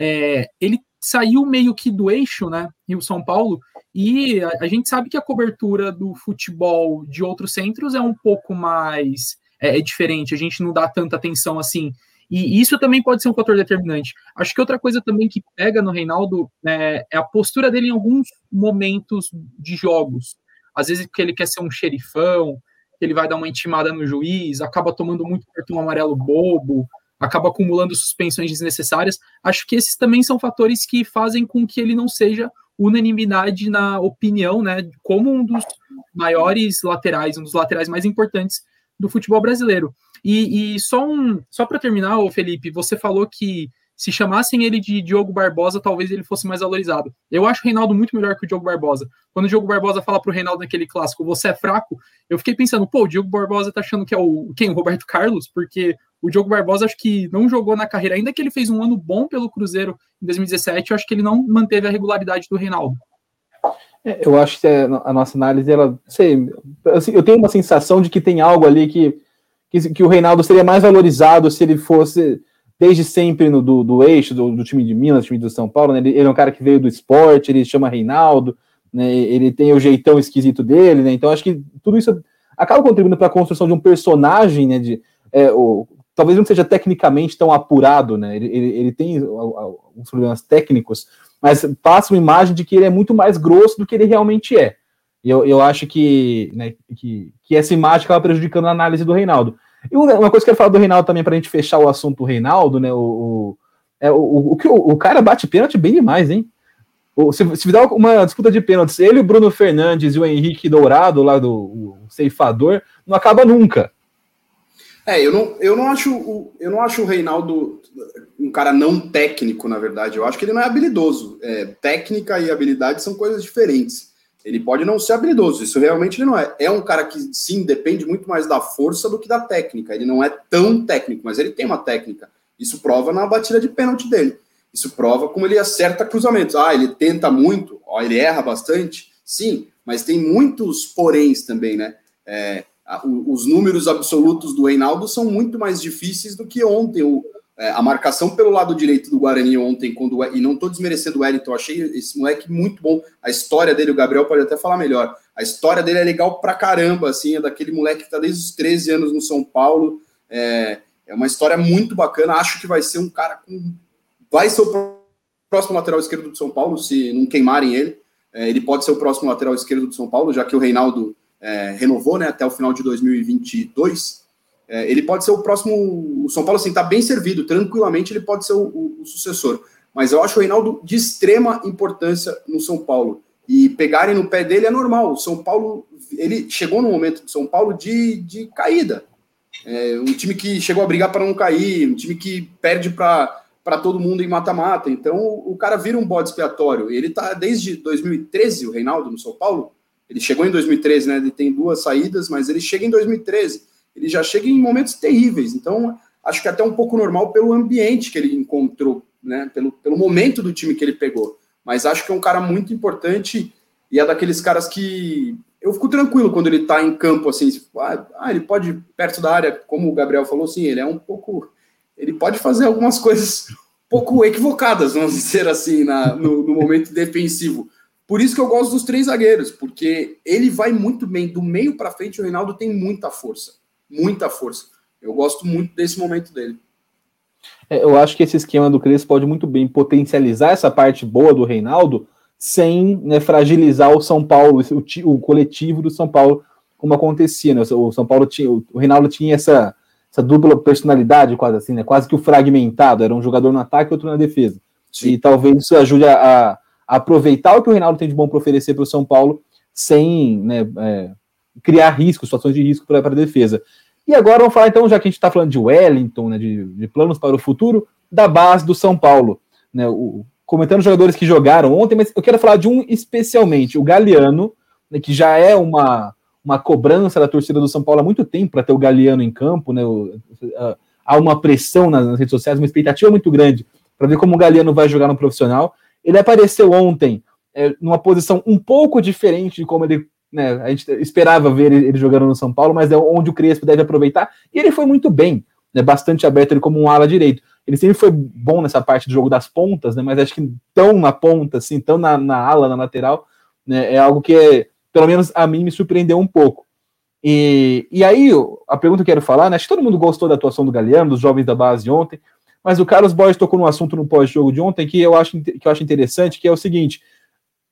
É, ele saiu meio que do eixo, né, Rio São Paulo, e a, a, gente sabe que a cobertura do futebol de outros centros é um pouco mais é, é diferente, a gente não dá tanta atenção assim. E isso também pode ser um fator determinante. Acho que outra coisa também que pega no Reinaldo é, é a postura dele em alguns momentos de jogos. Às vezes que ele quer ser um xerifão, ele vai dar uma intimada no juiz, acaba tomando muito cartão amarelo bobo, acaba acumulando suspensões desnecessárias. Acho que esses também são fatores que fazem com que ele não seja unanimidade na opinião, né, como um dos maiores laterais, um dos laterais mais importantes do futebol brasileiro. E, e só um, só para terminar, ô Felipe, você falou que se chamassem ele de Diogo Barbosa, talvez ele fosse mais valorizado. Eu acho o Reinaldo muito melhor que o Diogo Barbosa. Quando o Diogo Barbosa fala pro Reinaldo naquele clássico, você é fraco, eu fiquei pensando, pô, o Diogo Barbosa tá achando que é o quem? O Roberto Carlos? Porque o Diogo Barbosa acho que não jogou na carreira, ainda que ele fez um ano bom pelo Cruzeiro em 2017, eu acho que ele não manteve a regularidade do Reinaldo. É, eu acho que a nossa análise, ela, sei, assim, eu tenho uma sensação de que tem algo ali que que, que o Reinaldo seria mais valorizado se ele fosse desde sempre no, do, do eixo do, do, time de Minas, time do São Paulo, né? ele, ele, é um cara que veio do esporte, ele chama Reinaldo, né? ele tem o jeitão esquisito dele, né? então acho que tudo isso acaba contribuindo para a construção de um personagem, né? De, é, o, talvez não seja tecnicamente tão apurado, né? ele, ele, ele tem alguns problemas técnicos, mas passa uma imagem de que ele é muito mais grosso do que ele realmente é. E eu, eu acho que, né, que, que essa imagem acaba prejudicando a análise do Reinaldo. E uma coisa que eu quero falar do Reinaldo também, para a gente fechar o assunto do Reinaldo, né? O, o, é, o, o, o, cara bate pênalti bem demais, hein? O, se, se dá uma disputa de pênaltis, ele, o Bruno Fernandes e o Henrique Dourado, lá do ceifador, não acaba nunca. É, eu não, eu não acho eu não acho o Reinaldo um cara não técnico, na verdade. Eu acho que ele não é habilidoso. É, técnica e habilidade são coisas diferentes. Ele pode não ser habilidoso, isso realmente ele não é. É um cara que, sim, depende muito mais da força do que da técnica. Ele não é tão técnico, mas ele tem uma técnica. Isso prova na batida de pênalti dele. Isso prova como ele acerta cruzamentos. Ah, ele tenta muito, ó, ele erra bastante. Sim, mas tem muitos poréns também, né? É, os números absolutos do Reinaldo são muito mais difíceis do que ontem. O, é, a marcação pelo lado direito do Guarani ontem, quando e não estou desmerecendo o Wellington, achei esse moleque muito bom. A história dele, o Gabriel pode até falar melhor. A história dele é legal pra caramba, assim, é daquele moleque que tá desde os 13 anos no São Paulo. É, é uma história muito bacana. Acho que vai ser um cara com. Vai ser o próximo lateral esquerdo do São Paulo, se não queimarem ele. É, ele pode ser o próximo lateral esquerdo do São Paulo, já que o Reinaldo é, renovou né, até o final de 2022. É, ele pode ser o próximo. O São Paulo, assim, está bem servido, tranquilamente ele pode ser o, o, o, sucessor. Mas eu acho o Reinaldo de extrema importância no São Paulo. E pegarem no pé dele é normal. O São Paulo, ele chegou no momento de São Paulo de, de caída. É, um time que chegou a brigar para não cair, um time que perde para todo mundo em mata-mata. Então o cara vira um bode expiatório. Ele está desde 2013, o Reinaldo, no São Paulo. Ele chegou em 2013, né? Ele tem duas saídas, mas ele chega em 2013 ele já chega em momentos terríveis. Então, acho que é até um pouco normal pelo ambiente que ele encontrou, né? Pelo, pelo momento do time que ele pegou. Mas acho que é um cara muito importante e é daqueles caras que eu fico tranquilo quando ele tá em campo, assim, tipo, ah, ah, ele pode perto da área, como o Gabriel falou, assim, ele é um pouco, ele pode fazer algumas coisas um pouco equivocadas, vamos dizer assim, na, no, no momento defensivo. Por isso que eu gosto dos três zagueiros, porque ele vai muito bem do meio para frente. O Reinaldo tem muita força muita força. Eu gosto muito desse momento dele. É, eu acho que esse esquema do Crespo pode muito bem potencializar essa parte boa do Reinaldo sem né, fragilizar o São Paulo, o, o, coletivo do São Paulo, como acontecia. Né? O São Paulo tinha, o Reinaldo tinha essa, essa dupla personalidade, quase assim, né? quase que o fragmentado, era um jogador no ataque e outro na defesa. Sim. E talvez isso ajude a, a, aproveitar o que o Reinaldo tem de bom para oferecer para o São Paulo, sem né, é, criar riscos, situações de risco para a defesa. E agora vamos falar, então, já que a gente está falando de Wellington, né, de, de, planos para o futuro, da base do São Paulo. Né, o, comentando jogadores que jogaram ontem, mas eu quero falar de um especialmente, o Galeano, né, que já é uma, uma cobrança da torcida do São Paulo há muito tempo para ter o Galeano em campo. Né, o, há uma pressão nas, nas redes sociais, uma expectativa muito grande para ver como o Galeano vai jogar no profissional. Ele apareceu ontem é, numa posição um pouco diferente de como ele né, a gente esperava ver ele, jogando no São Paulo, mas é onde o Crespo deve aproveitar, e ele foi muito bem, né, bastante aberto ele como um ala direito. Ele sempre foi bom nessa parte do jogo das pontas, né, mas acho que tão na ponta, assim, tão na, na ala, na lateral, né, é algo que, pelo menos a mim, me surpreendeu um pouco. E, e aí, a pergunta que eu quero falar, né, acho que todo mundo gostou da atuação do Galeano, dos jovens da base ontem, mas o Carlos Borges tocou num assunto no pós-jogo de ontem que eu acho, que eu acho interessante, que é o seguinte,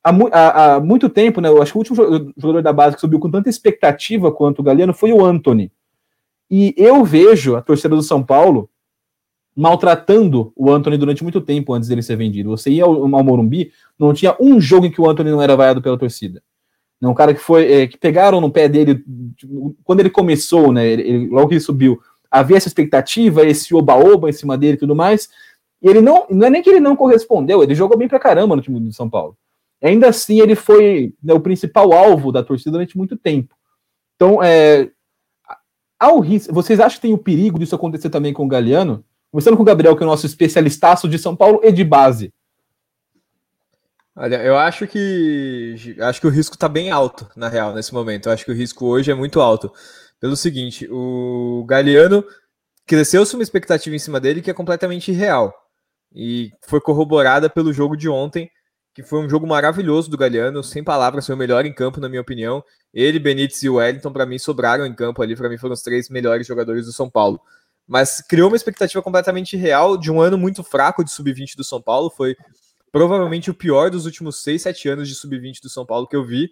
há, há, há, muito tempo, né? Eu acho que o último jogador da base que subiu com tanta expectativa quanto o Galeno foi o Anthony. E eu vejo a torcida do São Paulo maltratando o Anthony durante muito tempo antes dele ser vendido. Você ia ao, ao Morumbi, não tinha um jogo em que o Anthony não era vaiado pela torcida. Um cara que foi é, que pegaram no pé dele tipo, quando ele começou, né? Ele, ele, logo que ele subiu, havia essa expectativa, esse oba-oba em cima dele e tudo mais. E ele não, não é nem que ele não correspondeu, ele jogou bem pra caramba no time do São Paulo. Ainda assim, ele foi né, o principal alvo da torcida durante muito tempo. Então, é, ao risco, vocês acham que tem o perigo disso acontecer também com o Galeano? Começando com o Gabriel, que é o nosso especialistaço de São Paulo e de base. Olha, eu acho que acho que o risco está bem alto, na real, nesse momento. Eu acho que o risco hoje é muito alto. Pelo seguinte, o Galeano cresceu-se uma expectativa em cima dele que é completamente irreal. E foi corroborada pelo jogo de ontem, que foi um jogo maravilhoso do Galeano, sem palavras, foi o melhor em campo, na minha opinião. Ele, Benítez e o Wellington, para mim, sobraram em campo ali, para mim foram os três melhores jogadores do São Paulo. Mas criou uma expectativa completamente real de um ano muito fraco de sub-20 do São Paulo, foi provavelmente o pior dos últimos 6, 7 anos de sub-20 do São Paulo que eu vi.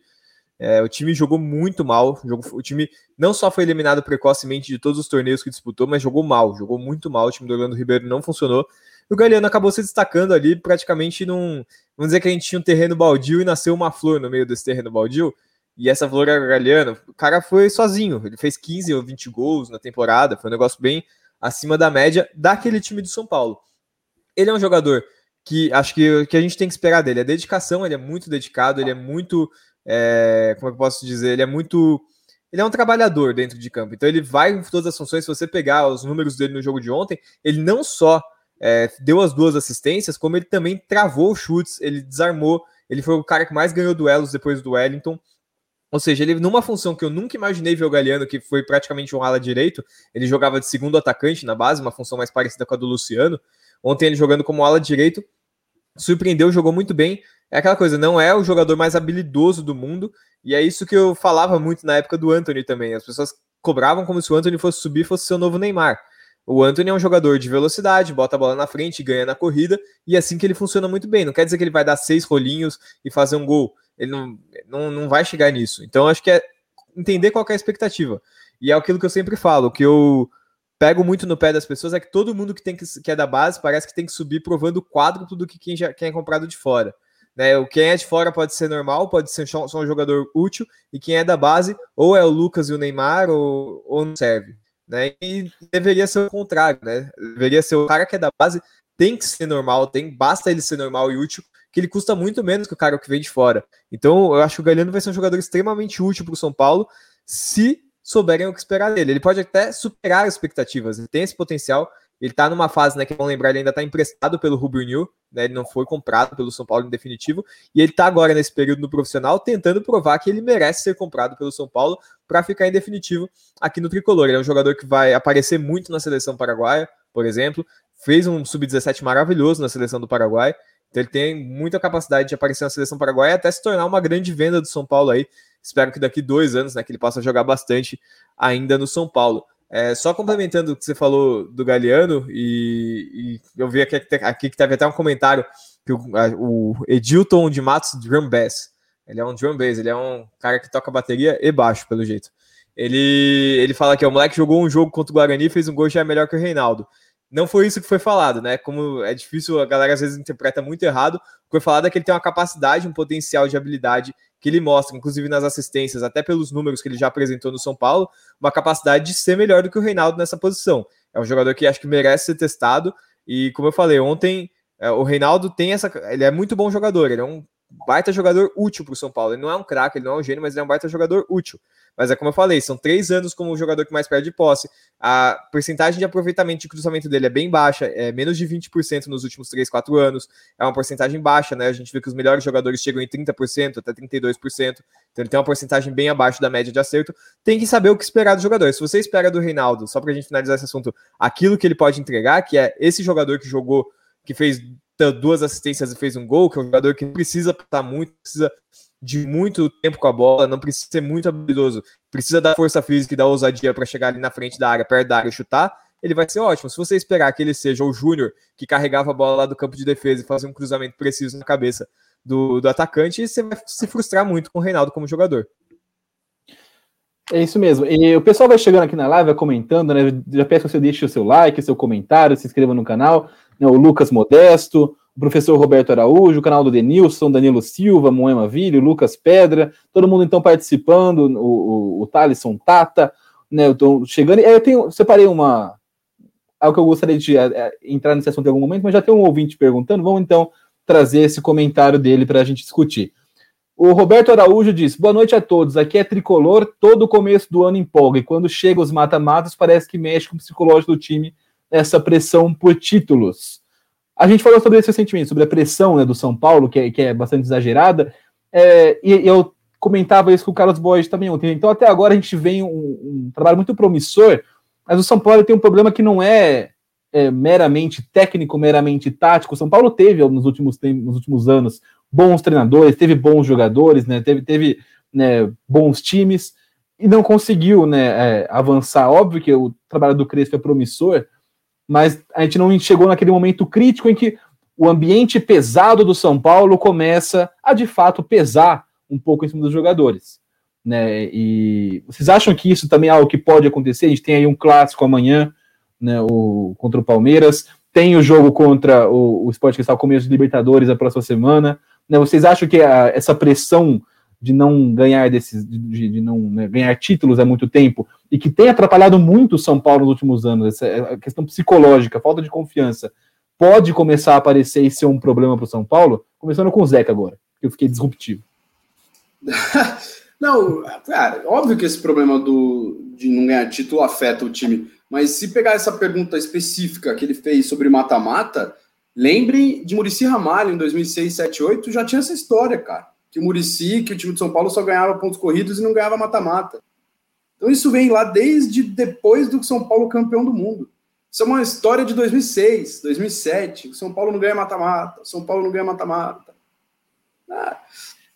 É, o time jogou muito mal. o time não só foi eliminado precocemente de todos os torneios que disputou, mas jogou mal, jogou muito mal. O time do Orlando Ribeiro não funcionou. O Galeano acabou se destacando ali praticamente num. Vamos dizer que a gente tinha um terreno baldio e nasceu uma flor no meio desse terreno baldio. E essa flor era Galeano. O cara foi sozinho. Ele fez 15 ou 20 gols na temporada. Foi um negócio bem acima da média daquele time do São Paulo. Ele é um jogador que acho que, que a gente tem que esperar dele. A dedicação, ele é muito dedicado, ele é muito. É, como é eu posso dizer? Ele é muito. Ele é um trabalhador dentro de campo. Então ele vai em todas as funções. Se você pegar os números dele no jogo de ontem, ele não só é, deu as duas assistências, como ele também travou chutes, ele desarmou, ele foi o cara que mais ganhou duelos depois do Wellington. Ou seja, ele numa função que eu nunca imaginei ver o Galeano, que foi praticamente um ala direito, ele jogava de segundo atacante na base, uma função mais parecida com a do Luciano. Ontem ele jogando como ala direito, surpreendeu, jogou muito bem. É aquela coisa, não é o jogador mais habilidoso do mundo, e é isso que eu falava muito na época do Anthony também. As pessoas cobravam como se o Anthony fosse subir, fosse seu novo Neymar. O Anthony é um jogador de velocidade, bota a bola na frente, ganha na corrida, e é assim que ele funciona muito bem. Não quer dizer que ele vai dar seis rolinhos e fazer um gol. Ele não, não, não vai chegar nisso. Então, acho que é entender qual é a expectativa. E é aquilo que eu sempre falo, que eu pego muito no pé das pessoas é que todo mundo que tem que, que é da base parece que tem que subir provando o quádruplo do que quem, já, quem é comprado de fora. Né? O quem é de fora pode ser normal, pode ser só um jogador útil, e quem é da base, ou é o Lucas e o Neymar, ou, ou não serve. Né? E deveria ser o contrário, né? Deveria ser o cara que é da base, tem que ser normal, tem, basta ele ser normal e útil, que ele custa muito menos que o cara que vem de fora. Então, eu acho que o Galeno vai ser um jogador extremamente útil para o São Paulo, se souberem o que esperar dele. Ele pode até superar as expectativas, ele tem esse potencial, ele tá numa fase, né, que vamos lembrar, ele ainda tá emprestado pelo Rubio New, né, ele não foi comprado pelo São Paulo em definitivo, e ele tá agora nesse período no profissional tentando provar que ele merece ser comprado pelo São Paulo para ficar em definitivo aqui no Tricolor. Ele é um jogador que vai aparecer muito na seleção paraguaia, por exemplo, fez um sub-17 maravilhoso na seleção do Paraguai, então ele tem muita capacidade de aparecer na seleção paraguaia e até se tornar uma grande venda do São Paulo aí. Espero que daqui dois anos, né, que ele possa jogar bastante ainda no São Paulo. É, só complementando o que você falou do Galeano, e, e eu vi aqui, aqui que teve até um comentário que o, a, o Edilton de Matos Drum Bass, ele é um drum bass, ele é um cara que toca bateria e baixo, pelo jeito. Ele, ele fala que o moleque jogou um jogo contra o Guarani, fez um gol já é melhor que o Reinaldo. Não foi isso que foi falado, né? Como é difícil, a galera às vezes interpreta muito errado. O que foi falado é que ele tem uma capacidade, um potencial de habilidade que ele mostra, inclusive nas assistências, até pelos números que ele já apresentou no São Paulo, uma capacidade de ser melhor do que o Reinaldo nessa posição. É um jogador que acho que merece ser testado. E como eu falei ontem, é, o Reinaldo tem essa. Ele é muito bom jogador, ele é um baita jogador útil para o São Paulo. Ele não é um craque, ele não é um gênio, mas ele é um baita jogador útil. Mas é como eu falei, são três anos como o jogador que mais perde posse. A porcentagem de aproveitamento de cruzamento dele é bem baixa, é menos de 20% nos últimos 3, 4 anos. É uma porcentagem baixa, né? A gente vê que os melhores jogadores chegam em 30%, até 32%. Então ele tem uma porcentagem bem abaixo da média de acerto. Tem que saber o que esperar do jogador. Se você espera do Reinaldo, só para a gente finalizar esse assunto, aquilo que ele pode entregar, que é esse jogador que jogou, que fez duas assistências e fez um gol, que é um jogador que precisa estar muito, precisa de muito tempo com a bola, não precisa ser muito habilidoso, precisa da força física e da ousadia para chegar ali na frente da área, perto da área e chutar, ele vai ser ótimo. Se você esperar que ele seja o Júnior, que carregava a bola lá do campo de defesa e fazia um cruzamento preciso na cabeça do, do atacante, você vai se frustrar muito com o Reinaldo como jogador. É isso mesmo. E o pessoal vai chegando aqui na live, vai comentando, né? Já peço que você deixe o seu like, seu comentário, se inscreva no canal. Né? O Lucas Modesto, professor Roberto Araújo, o canal do Denilson, Danilo Silva, Moema Vilho, Lucas Pedra, todo mundo então participando, o, o, o Tata, né, eu chegando, eu tenho, separei uma, algo que eu gostaria de é, entrar nesse assunto em algum momento, mas já tem um ouvinte perguntando, vamos então trazer esse comentário dele para a gente discutir. O Roberto Araújo diz: Boa noite a todos. Aqui é tricolor, todo começo do ano empolga. E quando chega os mata-matas, parece que mexe com o psicológico do time essa pressão por títulos. A gente falou sobre esse recentemente, sobre a pressão né, do São Paulo, que é, que é bastante exagerada, é, e, eu comentava isso com o Carlos Borges também ontem. Então, até agora, a gente vê um, um trabalho muito promissor, mas o São Paulo tem um problema que não é, é meramente técnico, meramente tático. O São Paulo teve, nos últimos, nos últimos anos, bons treinadores, teve bons jogadores, né, teve, teve né, bons times, e não conseguiu né, é, avançar. Óbvio que o trabalho do Crespo é promissor, mas a gente não chegou naquele momento crítico em que o ambiente pesado do São Paulo começa a de fato pesar um pouco em cima dos jogadores. Né? E vocês acham que isso também é algo que pode acontecer? A gente tem aí um clássico amanhã, né, o, contra o Palmeiras, tem o jogo contra o, o Sport Cristal começo de Libertadores a próxima semana. Né? Vocês acham que a, essa pressão de não ganhar desses, de, de não né, ganhar títulos há muito tempo e que tem atrapalhado muito o São Paulo nos últimos anos, essa é questão psicológica, falta de confiança, pode começar a aparecer e ser um problema para o São Paulo? Começando com o Zeca agora, que eu fiquei disruptivo. não, cara, óbvio que esse problema do, de não ganhar título afeta o time, mas se pegar essa pergunta específica que ele fez sobre mata-mata, lembre de Murici Ramalho em 2006, 7, 8, já tinha essa história, cara que o Murici, que o time de São Paulo só ganhava pontos corridos e não ganhava mata-mata. Então isso vem lá desde depois do São Paulo campeão do mundo. Isso é uma história de 2006, 2007. São Paulo não ganha mata-mata, São Paulo não ganha mata-mata. Ah,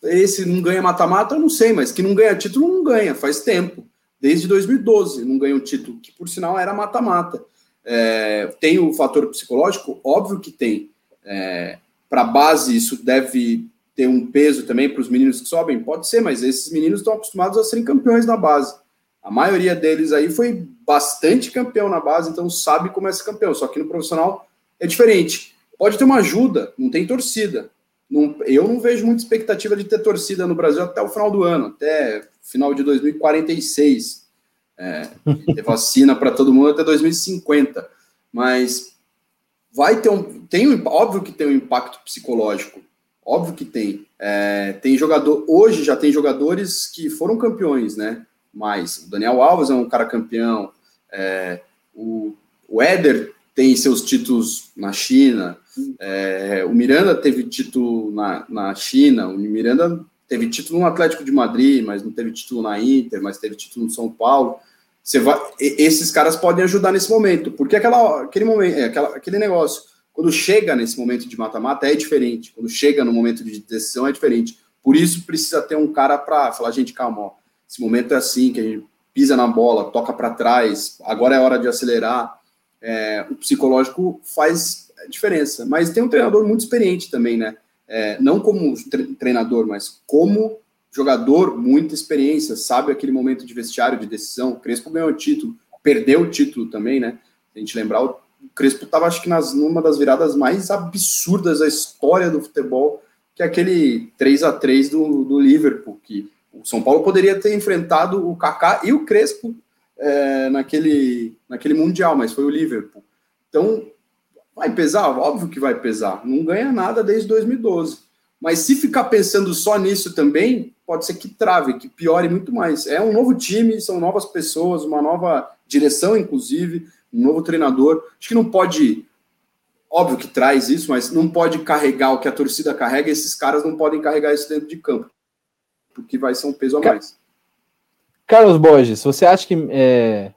esse não ganha mata-mata, eu não sei, mas que não ganha título, não ganha, faz tempo. Desde 2012 não ganha um título, que por sinal era mata-mata. É, tem o fator psicológico? Óbvio que tem. É, Para a base, isso deve ter um peso também para os meninos que sobem? Pode ser, mas esses meninos estão acostumados a serem campeões na base. A maioria deles aí foi bastante campeão na base, então sabe como é ser campeão. Só que no profissional é diferente. Pode ter uma ajuda, não tem torcida. Não, eu não vejo muita expectativa de ter torcida no Brasil até o final do ano, até final de 2046. É, ter vacina para todo mundo até 2050. Mas vai ter um. Tem um, óbvio que tem um impacto psicológico. Óbvio que tem. É, tem jogador. Hoje já tem jogadores que foram campeões, né? Mas o Daniel Alves é um cara campeão. É, o, o Éder tem seus títulos na China. É, o Miranda teve título na, na China. O Miranda teve título no Atlético de Madrid, mas não teve título na Inter, mas teve título no São Paulo. Você vai, esses caras podem ajudar nesse momento, porque aquela, aquele momento, é, aquela, aquele negócio quando chega nesse momento de mata-mata é diferente. Quando chega no momento de decisão é diferente. Por isso precisa ter um cara para falar, gente, calma, ó, esse momento é assim, que a gente pisa na bola, toca para trás, agora é hora de acelerar. É, o psicológico faz diferença. Mas tem um treinador muito experiente também, né? É, não como treinador, mas como jogador, muita experiência, sabe aquele momento de vestiário, de decisão. O Crespo ganhou o título, perdeu o título também, né? Se a gente lembrar, o Crespo estava, acho que, nas, numa das viradas mais absurdas da história do futebol, que é aquele 3 a 3 do, do Liverpool, que o São Paulo poderia ter enfrentado o Kaká e o Crespo é, naquele, naquele Mundial, mas foi o Liverpool. Então, vai pesar? Óbvio que vai pesar. Não ganha nada desde 2012. Mas se ficar pensando só nisso também, pode ser que trave, que piore muito mais. É um novo time, são novas pessoas, uma nova direção, inclusive, um novo treinador. Acho que não pode. Óbvio que traz isso, mas não pode carregar o que a torcida carrega, esses caras não podem carregar isso dentro de campo porque vai ser um peso a mais. Carlos Borges, você acha que, é,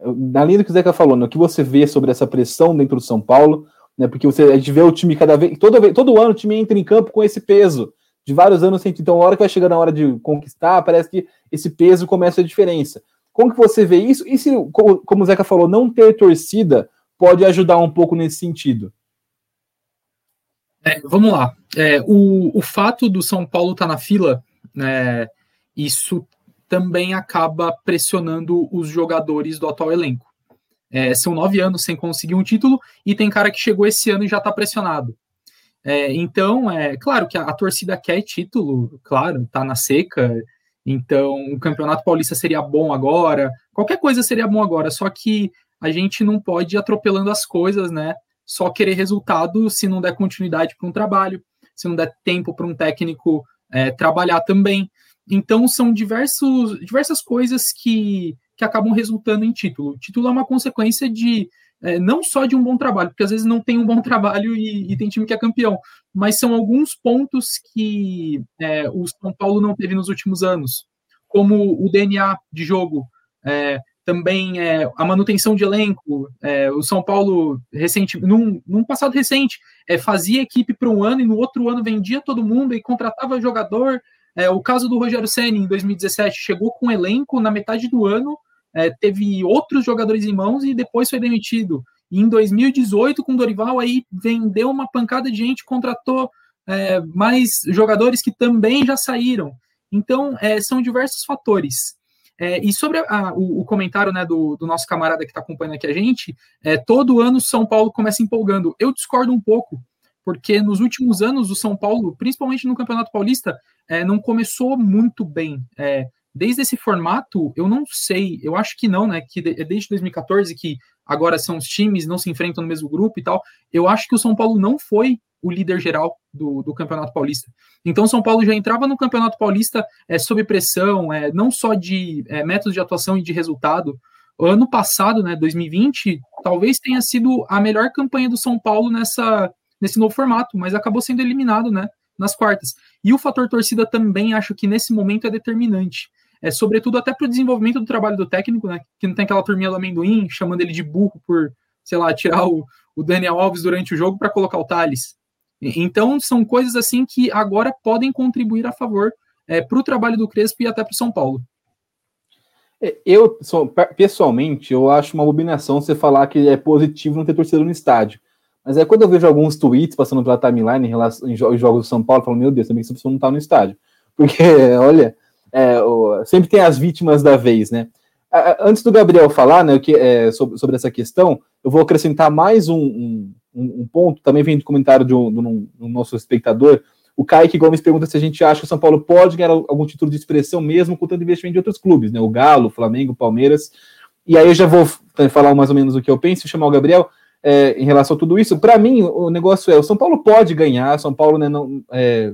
na linha do que o Zeca falou, né, o que você vê sobre essa pressão dentro do São Paulo, né, porque você, a gente vê o time cada vez, todo, todo ano o time entra em campo com esse peso, de vários anos, então a hora que vai chegando a hora de conquistar, parece que esse peso começa a diferença. Como que você vê isso? E se, como o Zeca falou, não ter torcida pode ajudar um pouco nesse sentido? É, vamos lá. É, o, o fato do São Paulo estar tá na fila é, isso também acaba pressionando os jogadores do atual elenco. É, são nove anos sem conseguir um título e tem cara que chegou esse ano e já está pressionado. É, então, é claro que a, a, torcida quer título, claro, tá na seca. Então, o Campeonato Paulista seria bom agora, qualquer coisa seria bom agora, só que a gente não pode ir atropelando as coisas, né? Só querer resultado se não der continuidade para um trabalho, se não der tempo para um técnico é, trabalhar também. Então, são diversos, diversas coisas que, que acabam resultando em título. O título é uma consequência de é, não só de um bom trabalho, porque às vezes não tem um bom trabalho e, e tem time que é campeão, mas são alguns pontos que é, o São Paulo não teve nos últimos anos, como o DNA de jogo, é, também é, a manutenção de elenco. É, o São Paulo, recente, num, num passado recente, é, fazia equipe para um ano e no outro ano vendia todo mundo e contratava jogador. É, o caso do Rogério Senna, em 2017, chegou com elenco na metade do ano, é, teve outros jogadores em mãos e depois foi demitido. E em 2018, com o Dorival, aí vendeu uma pancada de gente, contratou é, mais jogadores que também já saíram. Então, são diversos fatores. É, e sobre a, o, o, comentário né, do, do, nosso camarada que está acompanhando aqui a gente, é, todo ano São Paulo começa empolgando. Eu discordo um pouco, porque nos últimos anos o São Paulo, principalmente no Campeonato Paulista, é, não começou muito bem. É, desde esse formato, eu não sei, eu acho que não, né? Que de, desde 2014 que agora são os times, não se enfrentam no mesmo grupo e tal. Eu acho que o São Paulo não foi o líder geral do, do Campeonato Paulista. Então, São Paulo já entrava no Campeonato Paulista é, sob pressão, é, não só de é, métodos de atuação e de resultado. Ano passado, né, 2020, talvez tenha sido a melhor campanha do São Paulo nessa, nesse novo formato, mas acabou sendo eliminado né, nas quartas. E o fator torcida também acho que nesse momento é determinante. É, sobretudo até para o desenvolvimento do trabalho do técnico, né, que não tem aquela turminha do amendoim chamando ele de burro por, sei lá, tirar o, o Daniel Alves durante o jogo para colocar o Thales. Então, são coisas assim que agora podem contribuir a favor é, para o trabalho do Crespo e até para o São Paulo. É, eu, pessoalmente, eu acho uma abominação você falar que é positivo não ter torcida no estádio. Mas é quando eu vejo alguns tweets passando pela timeline em, relação, em jogos do São Paulo, eu falo, meu Deus, também essa pessoa não está no estádio. Porque, olha, é, sempre tem as vítimas da vez, né? Antes do Gabriel falar né, que, é, sobre, sobre essa questão, eu vou acrescentar mais um, um, um, ponto, também vem de comentário de um, de um, um nosso espectador. O Kaique Gomes pergunta se a gente acha que o São Paulo pode ganhar algum título de expressão mesmo com tanto investimento de outros clubes, né? O Galo, Flamengo, Palmeiras. E aí eu já vou falar mais ou menos o que eu penso, chamar o Gabriel é, em relação a tudo isso. Para mim, o negócio é: o São Paulo pode ganhar, São Paulo, né, não, é,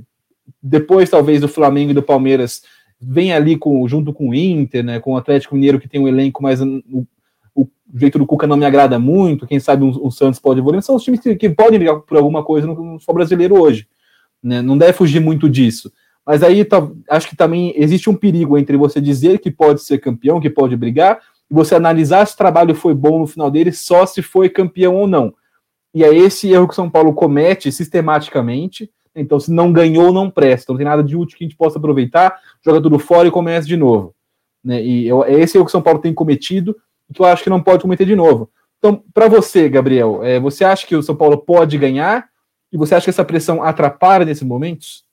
depois talvez do Flamengo e do Palmeiras, vem ali com, junto com o Inter, né, com o Atlético Mineiro, que tem um elenco mais jeito do Cuca não me agrada muito, quem sabe o, Santos pode evoluir, são os times que, que podem brigar por alguma coisa no, no futebol brasileiro hoje. Né? Não deve fugir muito disso. Mas aí tá, acho que também existe um perigo entre você dizer que pode ser campeão, que pode brigar, e você analisar se o trabalho foi bom no final dele só se foi campeão ou não. E é esse erro que o São Paulo comete sistematicamente. Então, se não ganhou, não presta. Não tem nada de útil que a gente possa aproveitar, joga tudo fora e começa de novo. Né? E eu, esse é o que o São Paulo tem cometido que eu acho que não pode cometer de novo. Então, para você, Gabriel, é, você acha que o São Paulo pode ganhar? E você acha que essa pressão atrapalha nesses momentos?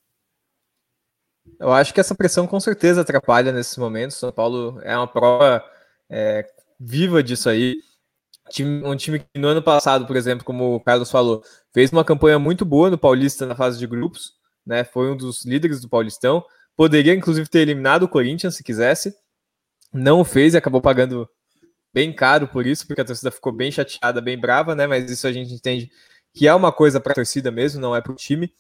Eu acho que essa pressão com certeza atrapalha nesses momentos. São Paulo é uma prova é, viva disso aí. Um time que no ano passado, por exemplo, como o Carlos falou, fez uma campanha muito boa no Paulista na fase de grupos, né? Foi um dos líderes do Paulistão. Poderia, inclusive, ter eliminado o Corinthians se quisesse. Não o fez e acabou pagando bem caro por isso, porque a torcida ficou bem chateada, bem brava, né? Mas isso a gente entende que é uma coisa para a torcida mesmo, não é para o time.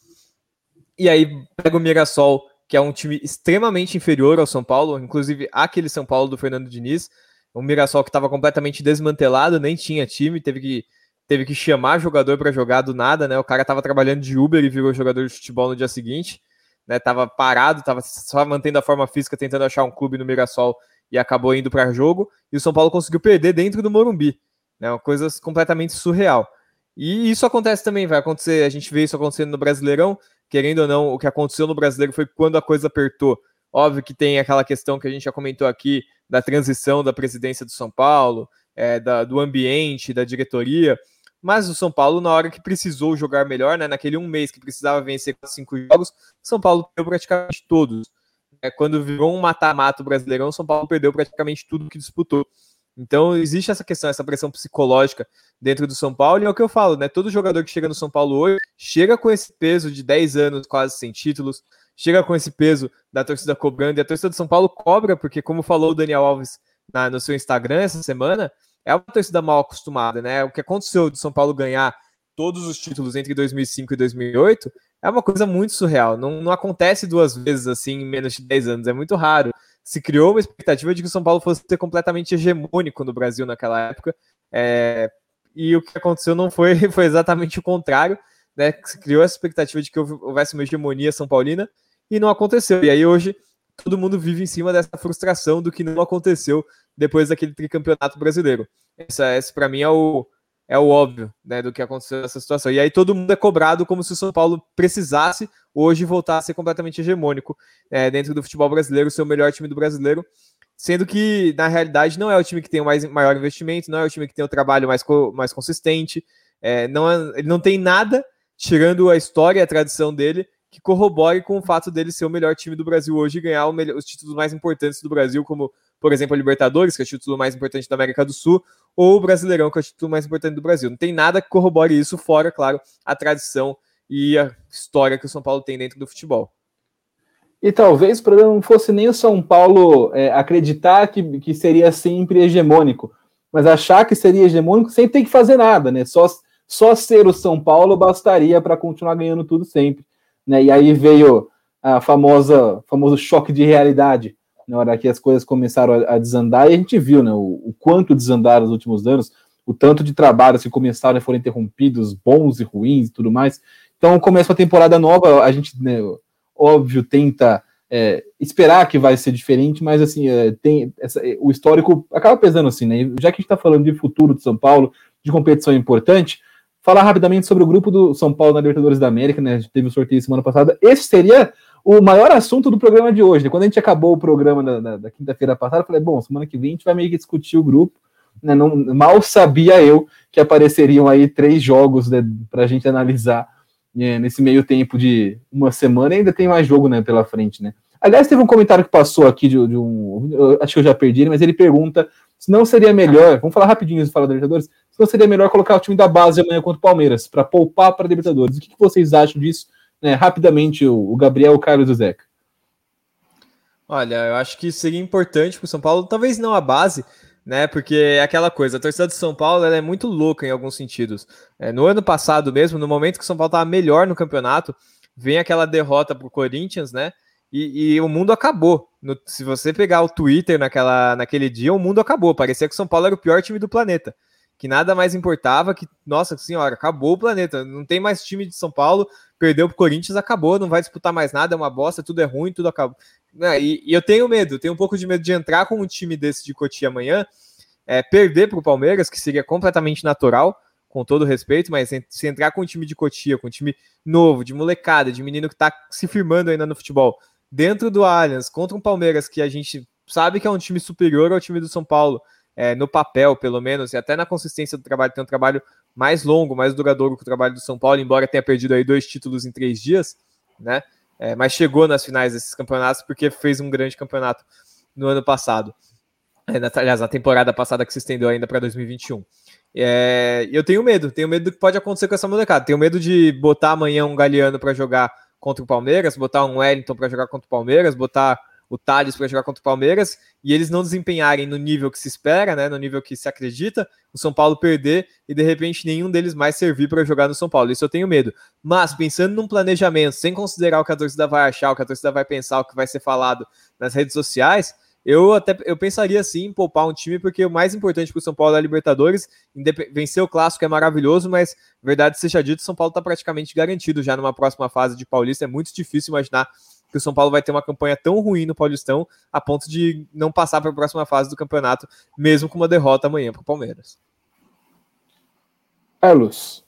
E aí pega o Mirassol, que é um time extremamente inferior ao São Paulo, inclusive aquele São Paulo do Fernando Diniz, um Mirassol que estava completamente desmantelado, nem tinha time, teve que teve que chamar jogador para jogar do nada, né? O cara estava trabalhando de Uber e virou jogador de futebol no dia seguinte, né? Tava parado, tava só mantendo a forma física, tentando achar um clube no Mirassol e acabou indo para jogo. E o São Paulo conseguiu perder dentro do Morumbi, né? Uma coisa completamente surreal. E isso acontece também, vai acontecer. A gente vê isso acontecendo no Brasileirão. Querendo ou não, o que aconteceu no Brasileiro foi quando a coisa apertou. Óbvio que tem aquela questão que a gente já comentou aqui da transição da presidência do São Paulo, é, da, do ambiente, da diretoria. Mas o São Paulo, na hora que precisou jogar melhor, né, naquele um mês que precisava vencer cinco jogos, São Paulo perdeu praticamente todos. É, quando virou um mata-mata brasileirão, São Paulo perdeu praticamente tudo que disputou. Então existe essa questão, essa pressão psicológica dentro do São Paulo, e é o que eu falo, né? Todo jogador que chega no São Paulo hoje chega com esse peso de 10 anos quase sem títulos, chega com esse peso da torcida cobrando, e a torcida do São Paulo cobra, porque, como falou o Daniel Alves na, no seu Instagram essa semana, é uma torcida mal acostumada, né? O que aconteceu do São Paulo ganhar todos os títulos entre 2005 e 2008 é uma coisa muito surreal. Não, não acontece duas vezes assim em menos de 10 anos, é muito raro se criou uma expectativa de que o São Paulo fosse ser completamente hegemônico no Brasil naquela época. É, e o que aconteceu não foi, foi exatamente o contrário. Né? Se criou essa expectativa de que houvesse uma hegemonia São Paulina e não aconteceu. E aí hoje todo mundo vive em cima dessa frustração do que não aconteceu depois daquele tricampeonato brasileiro. Esse para mim é o, é o óbvio né, do que aconteceu nessa situação. E aí todo mundo é cobrado como se o São Paulo precisasse hoje voltar a ser completamente hegemônico é, dentro do futebol brasileiro, ser o melhor time do brasileiro, sendo que na realidade não é o time que tem o mais, maior investimento, não é o time que tem o trabalho mais, mais consistente, é, não é, ele não tem nada, tirando a história e a tradição dele, que corrobore com o fato dele ser o melhor time do Brasil hoje e ganhar os títulos mais importantes do Brasil, como, por exemplo, a Libertadores, que é o título mais importante da América do Sul, ou o Brasileirão, que é o título mais importante do Brasil. Não tem nada que corrobore isso, fora, claro, a tradição e a história que o São Paulo tem dentro do futebol. E talvez o problema não fosse nem o São Paulo é, acreditar que, que seria sempre hegemônico, mas achar que seria hegemônico sem ter que fazer nada, né? Só, só ser o São Paulo bastaria para continuar ganhando tudo sempre. Né? E aí veio a famosa famoso choque de realidade na hora que as coisas começaram a, a desandar, e a gente viu né, o, o, quanto desandaram nos últimos anos, o tanto de trabalhos que começaram e foram interrompidos, bons e ruins e tudo mais. Então começa uma temporada nova, a gente, né, óbvio, tenta é, esperar que vai ser diferente, mas assim, é, tem essa, o histórico acaba pesando assim, né? Já que a gente está falando de futuro de São Paulo, de competição importante, falar rapidamente sobre o grupo do São Paulo na Libertadores da América, né? A gente teve o um sorteio semana passada. Esse seria o maior assunto do programa de hoje. Né? Quando a gente acabou o programa da, quinta-feira passada, eu falei, bom, semana que vem a gente vai meio que discutir o grupo. Né? Não, mal sabia eu que apareceriam aí três jogos né, para a gente analisar é, nesse meio tempo de uma semana, ainda tem mais jogo né, pela frente, né? Aliás, teve um comentário que passou aqui de, de um. acho que eu já perdi, mas ele pergunta se não seria melhor. Vamos falar rapidinho do Fala da Libertadores. Se não seria melhor colocar o time da base amanhã contra o Palmeiras, para poupar para a Libertadores. O que, que, vocês acham disso? Né, rapidamente, o, o Gabriel, o Carlos e o Zeca. Olha, eu acho que seria importante para o São Paulo, talvez não a base, né? Porque é aquela coisa, a torcida de São Paulo é muito louca em alguns sentidos. É, no ano passado mesmo, no momento que o São Paulo estava melhor no campeonato, vem aquela derrota para o Corinthians, né? E, e, o mundo acabou. No, se você pegar o Twitter naquela, naquele dia, o mundo acabou. Parecia que o São Paulo era o pior time do planeta. Que nada mais importava, que, nossa senhora, acabou o planeta. Não tem mais time de São Paulo, perdeu pro Corinthians, acabou, não vai disputar mais nada, é uma bosta, tudo é ruim, tudo acabou. Né, e, e, eu tenho medo, tenho um pouco de medo de entrar com um time desse de Cotia amanhã, é, perder para o Palmeiras, que seria completamente natural, com todo respeito, mas se entrar com um time de Cotia, com um time novo, de molecada, de menino que está se firmando ainda no futebol, dentro do Allianz, contra um Palmeiras que a gente sabe que é um time superior ao time do São Paulo, é, no papel, pelo menos, e até na consistência do trabalho, tem um trabalho mais longo, mais duradouro que o trabalho do São Paulo, embora tenha perdido aí dois títulos em três dias, né? É, mas chegou nas finais desses campeonatos porque fez um grande campeonato no ano passado. É, na, aliás, na temporada passada que se estendeu ainda para 2021. É, eu tenho medo, tenho medo do que pode acontecer com essa molecada. Tenho medo de botar amanhã um Galeano para jogar contra o Palmeiras, botar um Wellington para jogar contra o Palmeiras, botar o Thales para jogar contra o Palmeiras e eles não desempenharem no nível que se espera, né, no nível que se acredita, o São Paulo perder e de repente nenhum deles mais servir para jogar no São Paulo. Isso eu tenho medo. Mas pensando num planejamento, sem considerar o que a torcida vai achar, o que a torcida vai pensar, o que vai ser falado nas redes sociais, eu até eu pensaria sim em poupar um time, porque o mais importante para o São Paulo é a Libertadores. Vencer o clássico é maravilhoso, mas verdade seja dito, o São Paulo está praticamente garantido já numa próxima fase de Paulista. É muito difícil imaginar que o São Paulo vai ter uma campanha tão ruim no Paulistão a ponto de não passar para a próxima fase do campeonato, mesmo com uma derrota amanhã para o Palmeiras. Carlos.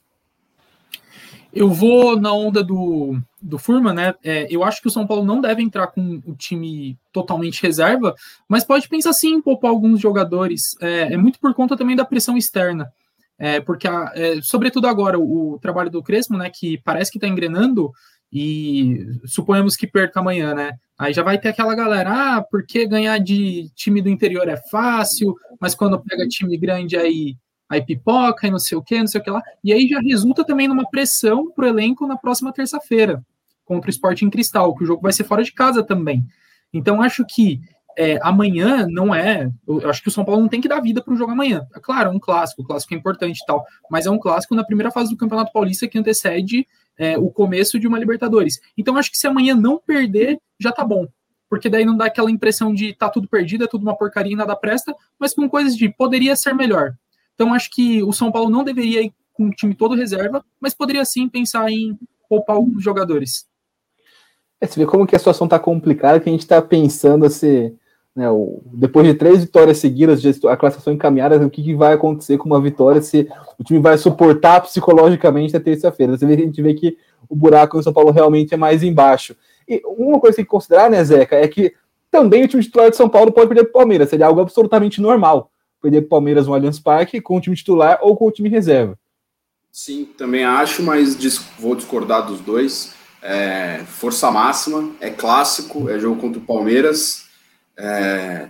Eu vou na onda do, do Furman, né? É, eu acho que o São Paulo não deve entrar com o time totalmente reserva, mas pode pensar sim em poupar alguns jogadores. É, é muito por conta também da pressão externa. É, porque, a, é, sobretudo agora, o, o, trabalho do Crespo, né, que parece que está engrenando, e suponhamos que perca amanhã, né? Aí já vai ter aquela galera, ah, porque ganhar de time do interior é fácil, mas quando pega time grande aí aí pipoca e não sei o que, não sei o que lá. E aí já resulta também numa pressão pro elenco na próxima terça-feira contra o Sporting Cristal, que o jogo vai ser fora de casa também. Então acho que é, amanhã não é. Eu acho que o São Paulo não tem que dar vida para o jogo amanhã. É claro, é um clássico, o clássico é importante e tal, mas é um clássico na primeira fase do Campeonato Paulista que antecede é, o começo de uma Libertadores. Então acho que se amanhã não perder, já tá bom. Porque daí não dá aquela impressão de tá tudo perdido, é tudo uma porcaria e nada presta, mas com coisas de poderia ser melhor. Então acho que o São Paulo não deveria ir com o time todo reserva, mas poderia sim pensar em poupar alguns jogadores. É, você vê como que a situação está complicada, que a gente está pensando se, né, o, depois de três vitórias seguidas, a classificação encaminhada, o que, que, vai acontecer com uma vitória, se o time vai suportar psicologicamente na terça-feira. Você vê, a gente vê que o buraco no São Paulo realmente é mais embaixo. E uma coisa que tem que considerar, né, Zeca, é que também o time titular de São Paulo pode perder para o Palmeiras, seria algo absolutamente normal perder para o Palmeiras no Allianz Parque com o time titular ou com o time reserva. Sim, também acho, mas vou discordar dos dois. É, força máxima, é clássico, é jogo contra o Palmeiras. É,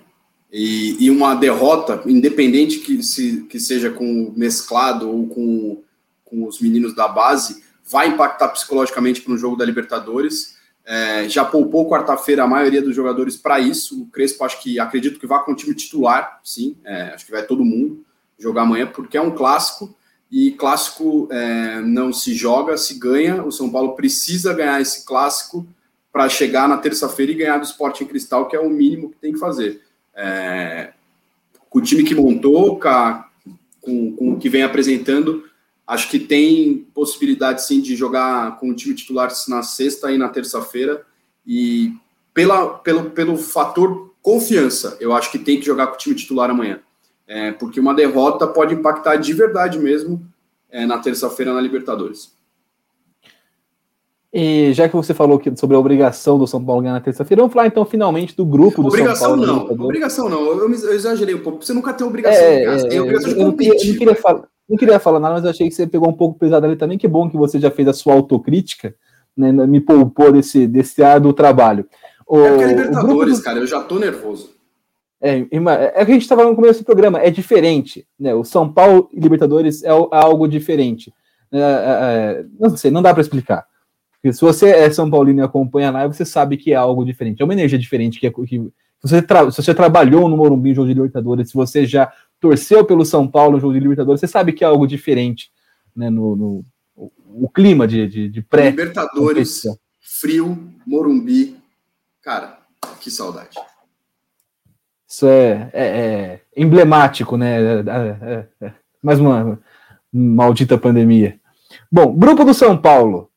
e, e, uma derrota, independente que, se, que seja com o mesclado ou com, com os meninos da base, vai impactar psicologicamente para um jogo da Libertadores. É, já poupou quarta-feira a maioria dos jogadores para isso. O Crespo, acho que acredito que vai com o time titular, sim. É, acho que vai todo mundo jogar amanhã, porque é um clássico. E clássico é, não se joga, se ganha. O São Paulo precisa ganhar esse clássico para chegar na terça-feira e ganhar do Sporting Cristal, que é o mínimo que tem que fazer. É, com o time que montou, com, com o que vem apresentando, Acho que tem possibilidade sim de jogar com o time titular na sexta e na terça-feira. E pela, pelo, pelo fator confiança, eu acho que tem que jogar com o time titular amanhã. É, porque uma derrota pode impactar de verdade mesmo é, na terça-feira na Libertadores. E já que você falou que, sobre a obrigação do São Paulo ganhar na terça-feira, vamos falar então finalmente do grupo do obrigação São Paulo. Não, obrigação não, eu, eu, exagerei um pouco. Você nunca tem obrigação, é, tem obrigação de competir. Eu não queria falar, não queria falar nada, mas achei que você pegou um pouco pesado ali também. Que bom que você já fez a sua autocrítica, né, me poupou desse, desse ar do trabalho. O, é porque é Libertadores, do... cara, eu já tô nervoso. É, é o que a gente estava no começo do programa, é diferente. Né? O São Paulo e Libertadores é, é algo diferente. É, é, é, não sei, não dá para explicar. Porque se você é São Paulino e acompanha lá, você sabe que é algo diferente. É uma energia diferente que, que você se você trabalhou no Morumbi jogo de Libertadores, se você já torceu pelo São Paulo no jogo de Libertadores, você sabe que é algo diferente né, no, no o clima de, de, de pré. Libertadores, frio, Morumbi. Cara, que saudade. Isso é, é, é emblemático, né? É, é, é, mais uma maldita pandemia. Bom, grupo do São Paulo.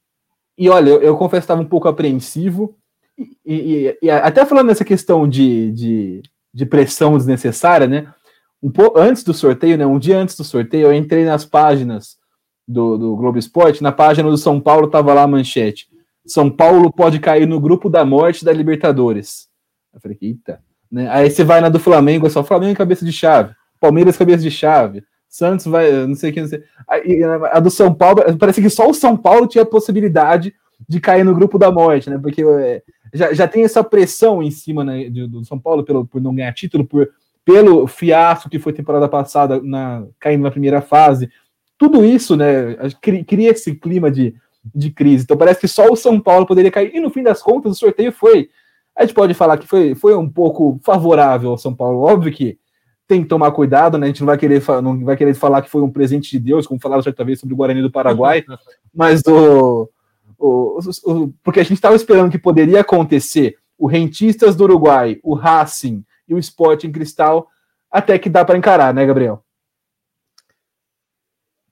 E olha, eu, eu confesso que estava um pouco apreensivo. E, e, e, até falando nessa questão de, de, de pressão desnecessária, né? Um pouco antes do sorteio, né, um dia antes do sorteio, eu entrei nas páginas do, do Globo Esporte, na página do São Paulo tava lá a manchete. São Paulo pode cair no grupo da morte da Libertadores. Eu falei, eita, Né? Aí você vai na do Flamengo, é só Flamengo cabeça de chave, Palmeiras cabeça de chave, Santos vai, não sei quem, não sei. A, do São Paulo, parece que só o São Paulo tinha a possibilidade de cair no grupo da morte, né? Porque é, já, já tem essa pressão em cima né, do, do, São Paulo pelo, por não ganhar título, por, pelo fiasco que foi temporada passada, na, caindo na primeira fase. Tudo isso, né, cria esse clima de, de crise. Então parece que só o São Paulo poderia cair. E no fim das contas, o sorteio foi. A gente pode falar que foi, foi um pouco favorável ao São Paulo. Óbvio que tem que tomar cuidado, né? A gente não vai querer, não vai querer falar que foi um presente de Deus, como falaram certa vez sobre o Guarani do Paraguai, mas o, o, o porque a gente estava esperando que poderia acontecer o Rentistas do Uruguai, o Racing e o Sporting Cristal, até que dá para encarar, né, Gabriel?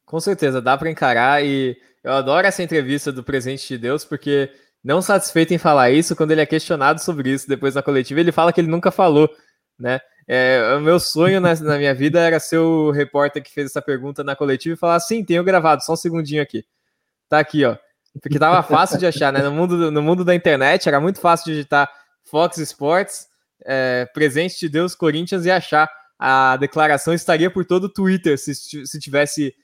Com certeza, dá para encarar e eu adoro essa entrevista do presente de Deus, porque não satisfeito em falar isso, quando ele é questionado sobre isso depois na coletiva, ele fala que ele nunca falou, né? É, o meu sonho na, na, minha vida era ser o repórter que fez essa pergunta na coletiva e falar: sim, tenho gravado, só um segundinho aqui. Tá aqui, ó. Porque tava fácil de achar, né? No mundo, no mundo da internet era muito fácil digitar Fox Sports, é, presente de Deus, Corinthians e achar. A declaração estaria por todo o Twitter se, se tivesse.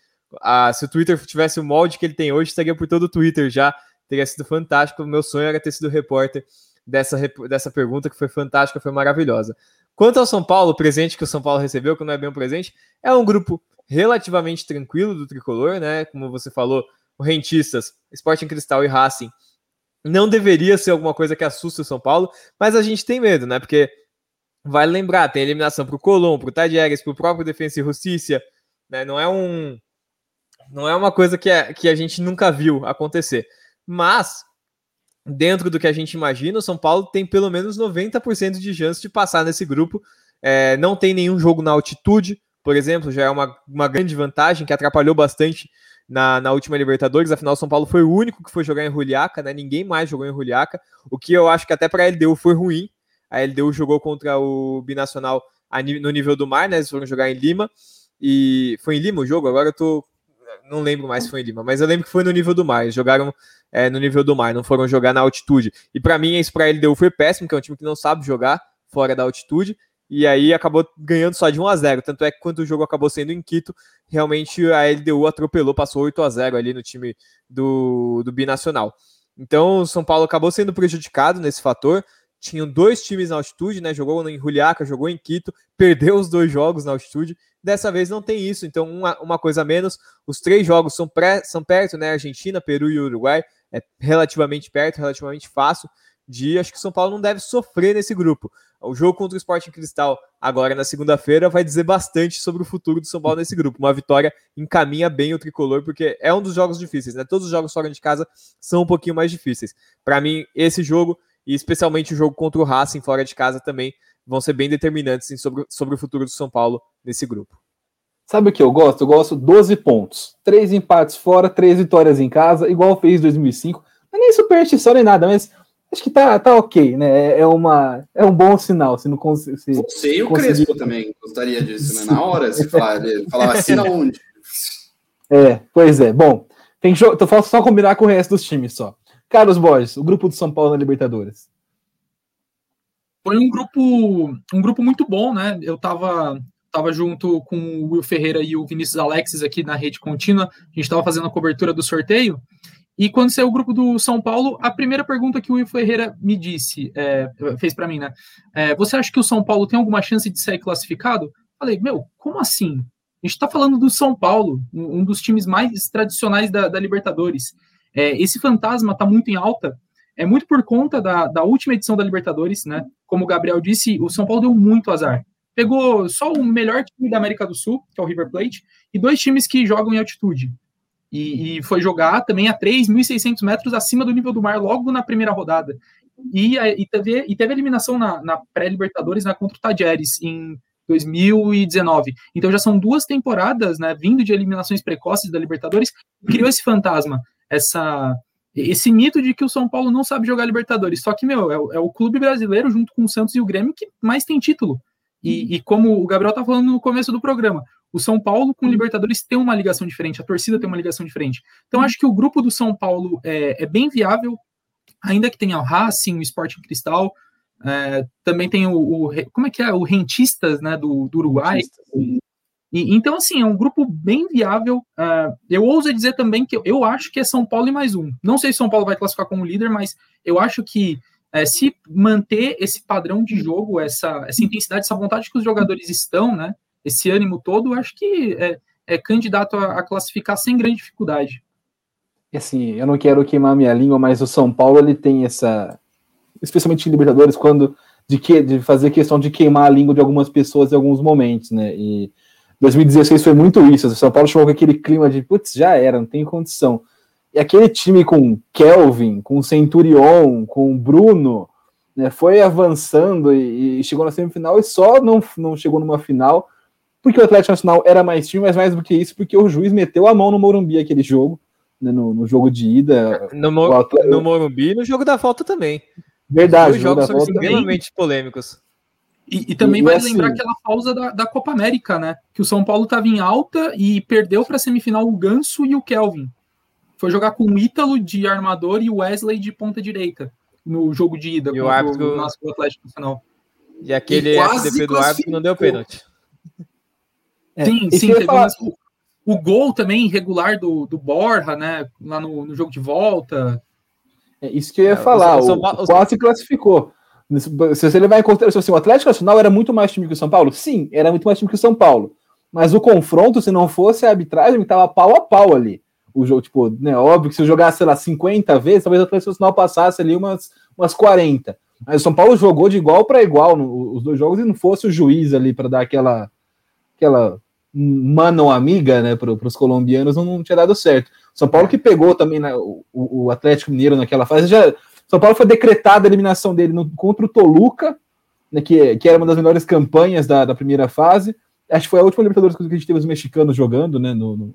A, se o Twitter tivesse o molde que ele tem hoje, estaria por todo o Twitter já. Teria sido fantástico. Meu sonho era ter sido repórter dessa, dessa pergunta, que foi fantástica, foi maravilhosa. Quanto ao São Paulo, o presente que o São Paulo recebeu, que não é bem um presente, é um grupo relativamente tranquilo do tricolor, né? Como você falou, o Rentistas, Sporting Cristal e Racing não deveria ser alguma coisa que assuste o São Paulo, mas a gente tem medo, né? Porque vale lembrar, tem eliminação para o Colom, para o Tadieres, para o próprio Defensa e Justiça, né? Não é um não é uma coisa que, é, que a gente nunca viu acontecer. Mas dentro do que a gente imagina, o São Paulo tem pelo menos 90% de chance de passar nesse grupo. É, não tem nenhum jogo na altitude, por exemplo, já é uma, uma grande vantagem que atrapalhou bastante na, na última Libertadores. Afinal, São Paulo foi o único que foi jogar em Juliaca, né? Ninguém mais jogou em Juliaca, o que eu acho que até para a LDU foi ruim. A LDU jogou contra o Binacional no nível do mar, né? Eles foram jogar em Lima. E foi em Lima o jogo? Agora eu tô. Não lembro mais se foi em Lima, mas eu lembro que foi no nível do mar. Eles jogaram é, no nível do mar, não foram jogar na altitude. E para mim, isso para a LDU foi péssimo, que é um time que não sabe jogar fora da altitude. E aí acabou ganhando só de 1 a 0 Tanto é que quando o jogo acabou sendo em Quito, realmente a LDU atropelou, passou 8 a 0 ali no time do, do Binacional. Então o São Paulo acabou sendo prejudicado nesse fator. Tinham dois times na altitude, né? Jogou em Juliaca, jogou em Quito, perdeu os dois jogos na altitude. Dessa vez não tem isso, então uma, uma coisa a menos. Os três jogos são, pré, são perto, né? Argentina, Peru e Uruguai é relativamente perto, relativamente fácil de acho que o São Paulo não deve sofrer nesse grupo. O jogo contra o Sporting Cristal, agora na segunda-feira, vai dizer bastante sobre o futuro do São Paulo nesse grupo. Uma vitória encaminha bem o tricolor, porque é um dos jogos difíceis, né? Todos os jogos fora de casa são um pouquinho mais difíceis. Para mim, esse jogo, e especialmente o jogo contra o Racing fora de casa, também vão ser bem determinantes sim, sobre, sobre o futuro do São Paulo nesse grupo. Sabe o que eu gosto? Eu gosto 12 pontos. Três empates fora, três vitórias em casa, igual fez em 2005. Não é nem superstição nem nada, mas acho que tá, tá ok, né? É, é uma, é um bom sinal. Se não conseguir. Você e o conseguir... Crespo também gostaria disso, né? Na hora, se falar, falava assim onde. É, pois é. Bom, tem jogo. Então, falta só combinar com o resto dos times só. Carlos Borges, o grupo do São Paulo na Libertadores. Foi um grupo, um grupo muito bom, né? Eu tava, tava junto com o Will Ferreira e o Vinícius Alexis aqui na rede contínua. A gente estava fazendo a cobertura do sorteio. E quando saiu o grupo do São Paulo, a primeira pergunta que o Will Ferreira me disse, é, fez para mim, né? É, você acha que o São Paulo tem alguma chance de ser classificado? Falei, meu, como assim? A gente está falando do São Paulo, um dos times mais tradicionais da, da Libertadores. É, esse fantasma está muito em alta, é muito por conta da, da última edição da Libertadores, né? Como o Gabriel disse, o São Paulo deu muito azar. Pegou só o melhor time da América do Sul, que é o River Plate, e dois times que jogam em altitude, e, e foi jogar também a 3.600 metros acima do nível do mar logo na primeira rodada. E, e, teve, e teve eliminação na, na pré-Libertadores né, contra o Tajeres em 2019. Então já são duas temporadas, né, vindo de eliminações precoces da Libertadores, criou esse fantasma, essa esse mito de que o São Paulo não sabe jogar Libertadores. Só que, meu, é, é o clube brasileiro, junto com o Santos e o Grêmio, que mais tem título. E, e, como o Gabriel tá falando no começo do programa, o São Paulo com o Libertadores tem uma ligação diferente, a torcida tem uma ligação diferente. Então, acho que o grupo do São Paulo é, é bem viável, ainda que tenha o Racing, o Sporting Cristal, É, também tem o, o, Como é que é? O Rentistas, né? Do, do Uruguai. E, então, assim, é um grupo bem viável. Uh, eu ouso dizer também que eu, eu, acho que é São Paulo e mais um. Não sei se São Paulo vai classificar como líder, mas eu acho que é, se manter esse padrão de jogo, essa, essa intensidade, essa vontade que os jogadores estão, né? Esse ânimo todo, acho que é, é candidato a, a, classificar sem grande dificuldade. E assim, eu não quero queimar minha língua, mas o São Paulo ele tem essa, especialmente em Libertadores, quando de que de fazer questão de queimar a língua de algumas pessoas em alguns momentos, né? E 2016 foi muito isso. O São Paulo chegou com aquele clima de putz, já era, não tem condição. E aquele time com Kelvin, com Centurion, com Bruno, né, foi avançando e, e, chegou na semifinal e só não, não chegou numa final porque o Atlético Nacional era mais time, mas mais do que isso, porque o juiz meteu a mão no Morumbi aquele jogo, né, no, no, jogo de ida. No, Mor no Morumbi e no jogo da volta também. Verdade. Os jogos são extremamente polêmicos. E, e também e, vale assim, lembrar aquela pausa da, da Copa América, né? Que o São Paulo estava em alta e perdeu para a semifinal o Ganso e o Kelvin foi jogar com o Ítalo de armador e o Wesley de ponta direita no jogo de ida e o árbitro do Atlético Nacional. E aquele FDP do árbitro não deu pênalti. É, sim, sim. Falar... O, o, gol também irregular do, do Borja, né? Lá no, no jogo de volta. É isso que eu ia é, falar. O, o, o quase classificou. Se você levar em consideração assim, o Atlético Nacional era muito mais time que o São Paulo? Sim, era muito mais time que o São Paulo. Mas o confronto, se não fosse a arbitragem, estava pau a pau ali o jogo, tipo, né, óbvio que se eu jogasse, sei lá, 50 vezes, talvez o Atlético Nacional passasse ali umas, umas 40. Mas o São Paulo jogou de igual para igual no, os dois jogos e não fosse o juiz ali para dar aquela aquela mano amiga, né, para os colombianos, não, não, tinha dado certo. São Paulo que pegou também né, o, o, Atlético Mineiro naquela fase, já São Paulo foi decretada a eliminação dele no, contra o Toluca, né, que, que era uma das melhores campanhas da, da primeira fase. Acho que foi a última Libertadores que a gente teve os mexicanos jogando, né, no, no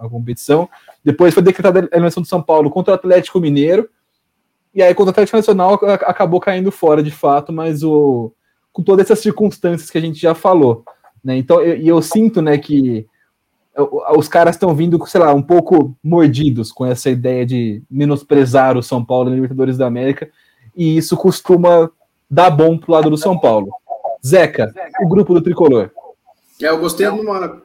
a competição. Depois foi decretada a eliminação do São Paulo contra o Atlético Mineiro. E aí, contra o Atlético Nacional, acabou caindo fora de fato, mas o, com todas essas circunstâncias que a gente já falou. Né? Então, eu, e eu sinto né, que os caras estão vindo, sei lá, um pouco mordidos com essa ideia de menosprezar o São Paulo na Libertadores da América, e isso costuma dar bom pro lado do São Paulo. Zeca, o grupo do tricolor. É, eu gostei de uma,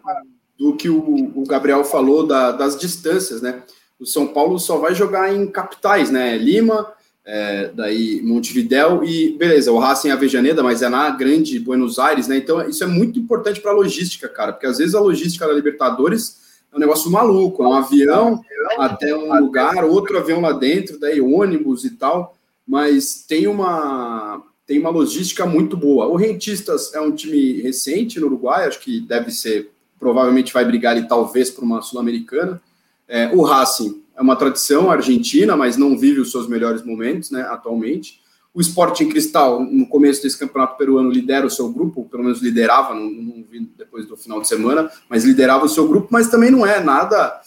do que o, o Gabriel falou da, das distâncias, né? O São Paulo só vai jogar em capitais, né? Lima, é, daí Montevidéu e beleza, o Racing é Avejaneda, mas é na grande Buenos Aires, né? Então isso é muito importante para a logística, cara, porque às vezes a logística da Libertadores é um negócio maluco, é um avião até um lugar, outro avião lá dentro, daí ônibus e tal, mas tem uma tem uma logística muito boa. O Rentistas é um time recente no Uruguai, acho que deve ser provavelmente vai brigar ali talvez por uma sul-americana. É, o Racing é uma tradição argentina, mas não vive os seus melhores momentos, né, atualmente. O Sporting Cristal, no começo desse campeonato peruano, lidera o seu grupo, pelo menos liderava, não, não vi depois do final de semana, mas liderava o seu grupo, mas também não é nada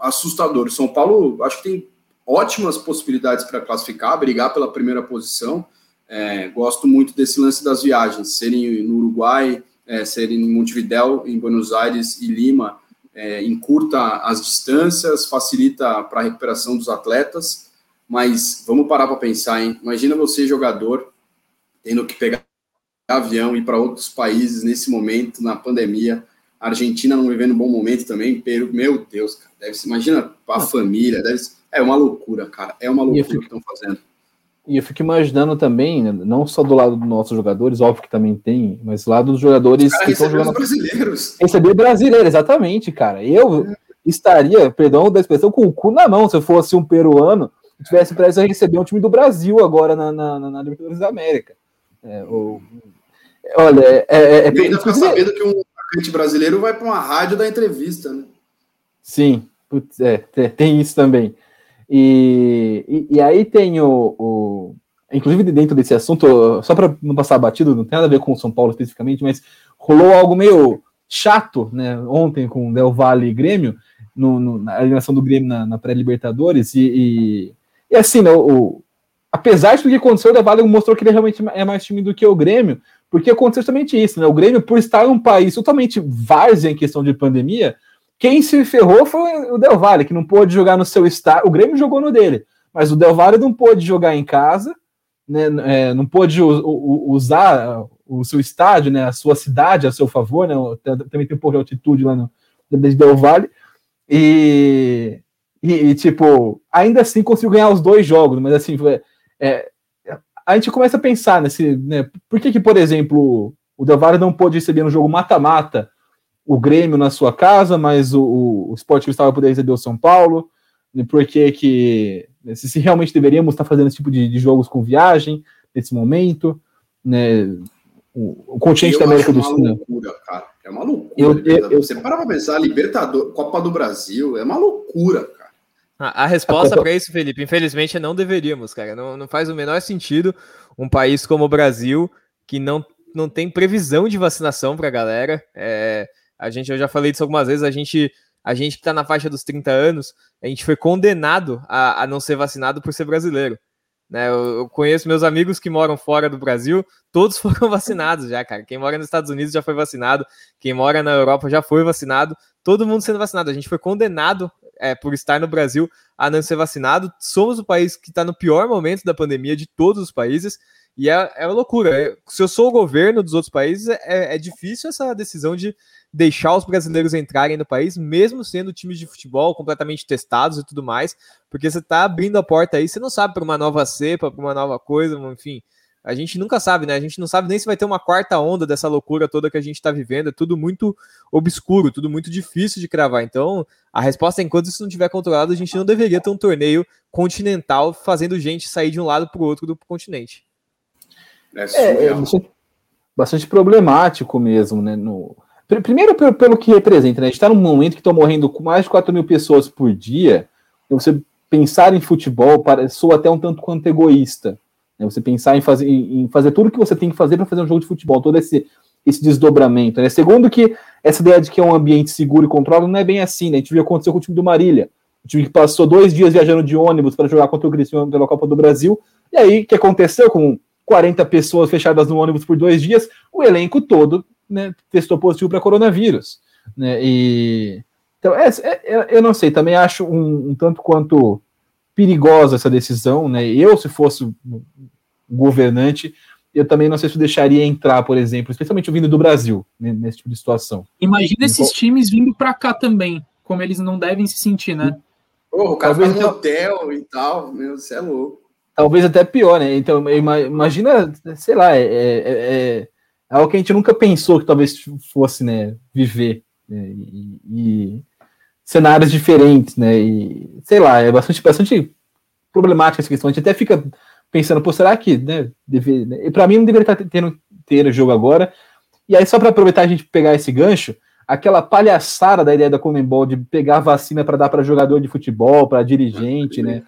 assustador. São Paulo, acho que tem ótimas possibilidades para classificar, brigar pela primeira posição. É, gosto muito desse lance das viagens, serem no Uruguai, é, ser em Montevidéu, em Buenos Aires e Lima, é, encurta as distâncias, facilita para a recuperação dos atletas, mas vamos parar para pensar, hein? Imagina você, jogador, tendo que pegar avião e ir para outros países nesse momento, na pandemia. A Argentina não vivendo um bom momento também, Peru, meu Deus, cara, deve se imagina a família, deve é uma loucura, cara, é uma loucura o que estão fazendo. E eu fico imaginando também, né, não só do lado dos nossos jogadores, óbvio que também tem, mas do lado dos jogadores que estão jogando. brasileiros. Receber brasileiro, exatamente, cara. Eu é. estaria, perdão da expressão, com o cu na mão se eu fosse um peruano e tivesse prestes a receber um time do Brasil agora na, na, na Libertadores da América. É, ou, olha, é. é, é e ainda ficar sabendo que um atacante brasileiro vai para uma rádio da entrevista, né? Sim, putz, é, tem isso também. E, e, e aí tem o, o, Inclusive, dentro desse assunto, só para não passar batido, não tem nada a ver com São Paulo especificamente, mas rolou algo meio chato né, ontem com o Del Valle e Grêmio, no, no, na eliminação do Grêmio na, na pré-Libertadores. E, e, e, assim, né, o, apesar do que aconteceu, o Del Valle mostrou que ele realmente é mais time do que o Grêmio, porque aconteceu justamente isso, né? O Grêmio, por estar em um país totalmente várzea em questão de pandemia, quem se ferrou foi o Del Valle, que não pôde jogar no seu estádio. O Grêmio jogou no dele, mas o Del Valle não pôde jogar em casa, né, é, não pôde usar o seu estádio, né, a sua cidade a seu favor, né, também tem um pouco de altitude lá no Del Vale, e, e, e, tipo, ainda assim conseguiu ganhar os dois jogos, mas assim, é, a gente começa a pensar nesse, né, por que que, por exemplo, o Del Valle não pôde receber no jogo mata-mata o Grêmio na sua casa, mas o, o, Sport Cristal vai poder receber o São Paulo, né, por que que, se, se, realmente deveríamos estar fazendo esse tipo de, de jogos com viagem, nesse momento, né, o, o continente da América do Sul. É uma loucura, cara. É uma loucura. Eu, eu, eu, Você para pra pensar, Libertador, Copa do Brasil, é uma loucura, cara. A, a resposta para isso, Felipe, infelizmente é não deveríamos, cara. Não, não faz o menor sentido um país como o Brasil, que não, não tem previsão de vacinação para a galera. É, a gente, eu já falei disso algumas vezes, a gente, a gente que está na faixa dos 30 anos, a gente foi condenado a, a não ser vacinado por ser brasileiro. Né, eu, eu, conheço meus amigos que moram fora do Brasil, todos foram vacinados já, cara. Quem mora nos Estados Unidos já foi vacinado, quem mora na Europa já foi vacinado, todo mundo sendo vacinado. A gente foi condenado é, por estar no Brasil a não ser vacinado. Somos o país que está no pior momento da pandemia de todos os países. E é, é uma loucura. É, se eu sou o governo dos outros países, é, é difícil essa decisão de deixar os brasileiros entrarem no país, mesmo sendo times de futebol completamente testados e tudo mais, porque você está abrindo a porta aí, você não sabe para uma nova cepa, para uma nova coisa, enfim. A gente nunca sabe, né? A gente não sabe nem se vai ter uma quarta onda dessa loucura toda que a gente está vivendo. É tudo muito obscuro, tudo muito difícil de cravar. Então, a resposta é: enquanto isso não estiver controlado, a gente não deveria ter um torneio continental fazendo gente sair de um lado para o outro do continente. É, é, é bastante, bastante, problemático mesmo, né? No, primeiro, pelo, pelo que representa, né? A gente está num momento que estão morrendo com mais de 4 mil pessoas por dia. Então, você pensar em futebol para, soa até um tanto quanto egoísta. Né? Você pensar em fazer, em fazer tudo que você tem que fazer para fazer um jogo de futebol, todo esse, esse desdobramento. Né? Segundo que essa ideia de que é um ambiente seguro e controlado não é bem assim, né? A gente viu acontecer com o time do Marília. O time que passou dois dias viajando de ônibus para jogar contra o Cristiano pela Copa do Brasil. E aí, o que aconteceu com 40 pessoas fechadas no ônibus por dois dias? O elenco todo né, testou positivo para coronavírus. Né? E, então, é, é, eu não sei, também acho um, um tanto quanto perigosa essa decisão, né? Eu, se fosse governante, eu também não sei se deixaria entrar, por exemplo, especialmente vindo do Brasil, né, nesse tipo de situação. Imagina então, esses times vindo para cá também, como eles não devem se sentir, né? Porra, o cara Talvez hotel e tal, meu, você é louco. Talvez até pior, né? Então, imagina, sei lá, é, é, é, é algo que a gente nunca pensou que talvez fosse, né, viver. Né? E, e cenários diferentes, né? E sei lá, é bastante, bastante problemática essa questão. A gente até fica pensando, pô, será que, né? Deve, né? Para mim não deveria estar tendo ter jogo agora. E aí, só para aproveitar a gente pegar esse gancho, aquela palhaçada da ideia da Comembol de pegar vacina para dar para jogador de futebol, para dirigente, né?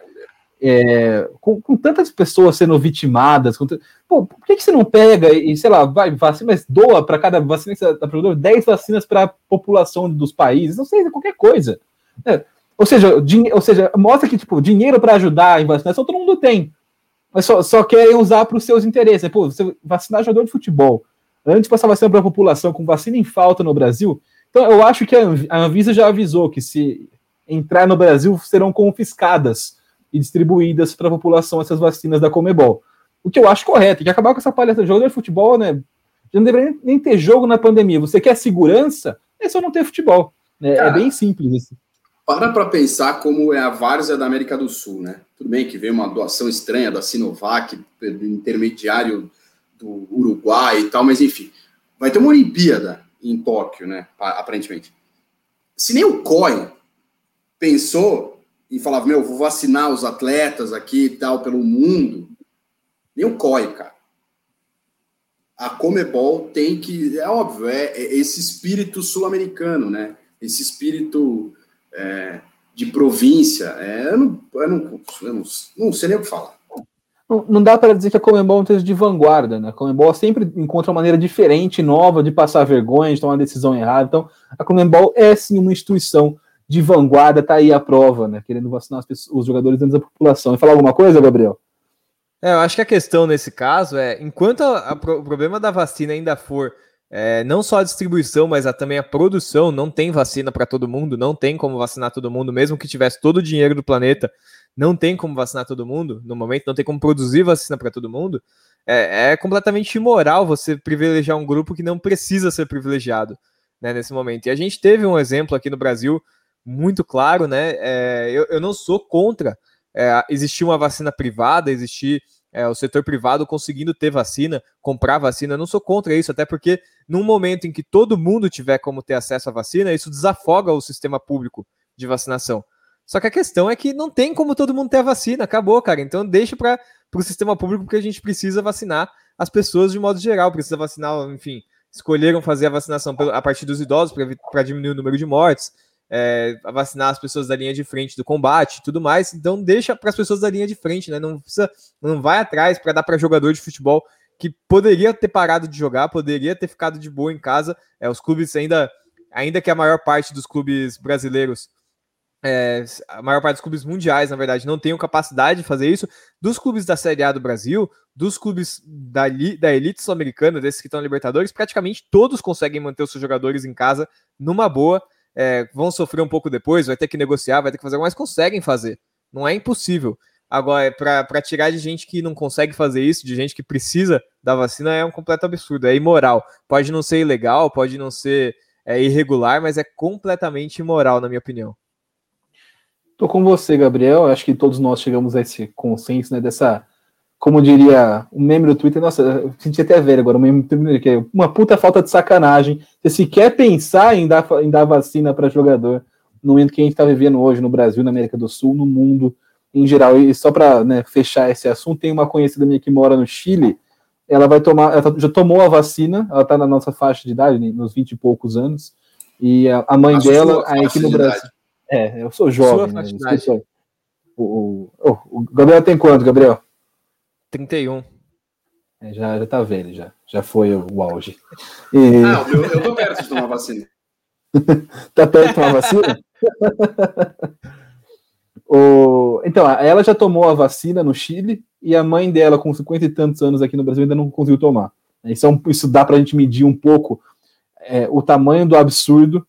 É, com, com, tantas pessoas sendo vitimadas, com, pô, por que, que você não pega e, sei lá, vai, vacina, mas doa para cada vacina que você está produzindo 10 vacinas para a população dos países, não sei, qualquer coisa. É, ou, seja, ou seja, mostra que, tipo, dinheiro para ajudar em vacinação todo mundo tem, mas só, só querem usar para os seus interesses. Pô, você vacinar jogador de futebol, antes de passar vacina para a população com vacina em falta no Brasil, então eu acho que a Anvisa já avisou que se entrar no Brasil serão confiscadas e distribuídas para a população essas vacinas da Comebol. O que eu acho correto, tem que acabar com essa palhaça. Jogador de futebol, né? Já não deveria nem ter jogo na pandemia. Você quer segurança? É só não ter futebol. Né? Cara, é bem simples isso. Para para pensar como é a várzea da América do Sul, né? Tudo bem que veio uma doação estranha da Sinovac, do intermediário do Uruguai e tal, mas enfim. Vai ter uma Olimpíada em Tóquio, né? Aparentemente. Se nem o COI pensou e falava, meu, vou vacinar os atletas aqui e tal pelo mundo, nem o COI, cara. A Comebol tem que, é óbvio, é, é esse espírito sul-americano, né? Esse espírito é, de província. É, eu, não, eu, não, eu não, não sei nem o que falar. Não, não dá para dizer que a Comebol é um texto de vanguarda, né? A Comebol sempre encontra uma maneira diferente, nova, de passar vergonha, de tomar uma decisão errada. Então, a Comebol é sim uma instituição de vanguarda tá aí a prova, né? Querendo vacinar pessoas, os jogadores antes da população. E falar alguma coisa, Gabriel? É, eu acho que a questão nesse caso é, enquanto a, a, o problema da vacina ainda for é, não só a distribuição, mas a, também a produção. Não tem vacina para todo mundo, não tem como vacinar todo mundo, mesmo que tivesse todo o dinheiro do planeta, não tem como vacinar todo mundo no momento, não tem como produzir vacina para todo mundo. É, é, completamente imoral você privilegiar um grupo que não precisa ser privilegiado né, nesse momento. E a gente teve um exemplo aqui no Brasil muito claro, né? É, eu, eu, não sou contra é, existir uma vacina privada, existir é, o setor privado conseguindo ter vacina, comprar vacina. Eu não sou contra isso, até porque num momento em que todo mundo tiver como ter acesso à vacina, isso desafoga o sistema público de vacinação. Só que a questão é que não tem como todo mundo ter a vacina, acabou, cara. Então deixa para o sistema público, porque a gente precisa vacinar as pessoas de modo geral, precisa vacinar, enfim, escolheram fazer a vacinação a partir dos idosos para diminuir o número de mortes, é, vacinar as pessoas da linha de frente do combate e tudo mais. Então deixa para as pessoas da linha de frente, né? Não precisa, não vai atrás para dar para jogador de futebol que poderia ter parado de jogar, poderia ter ficado de boa em casa. É, os clubes ainda, ainda que a maior parte dos clubes brasileiros é, a maior parte dos clubes mundiais, na verdade, não tenham capacidade de fazer isso. Dos clubes da Série A do Brasil, dos clubes da, da elite sul-americana, desses que estão na Libertadores, praticamente todos conseguem manter os seus jogadores em casa numa boa. É, vão sofrer um pouco depois, vai ter que negociar, vai ter que fazer, mas conseguem fazer. Não é impossível. Agora, é para tirar de gente que não consegue fazer isso, de gente que precisa da vacina, é um completo absurdo, é imoral. Pode não ser ilegal, pode não ser é, irregular, mas é completamente imoral, na minha opinião. Tô com você, Gabriel. Acho que todos nós chegamos a esse consenso, né? Dessa, como diria um meme do Twitter, nossa, eu senti até velho agora, um meme do Twitter, que é uma puta falta de sacanagem. Você se quer pensar em dar, em dar vacina para jogador no momento que a gente está vivendo hoje no Brasil, na América do Sul, no mundo em geral. E só para né, fechar esse assunto, tem uma conhecida minha que mora no Chile. Ela vai tomar, ela tá, já tomou a vacina, ela está na nossa faixa de idade, né, nos 20 e poucos anos. E a, mãe a dela, aí aqui no Brasil. É, eu sou jovem. Né? O, o, o, Gabriel tem quanto, Gabriel? 31. É, já, já tá velho, já. Já foi o, auge. E... Ah, eu, eu tô perto de tomar vacina. tá perto de tomar vacina? o... Então, ela já tomou a vacina no Chile e a mãe dela, com 50 e tantos anos aqui no Brasil, ainda não conseguiu tomar. Isso, é um, isso dá pra gente medir um pouco é, o tamanho do absurdo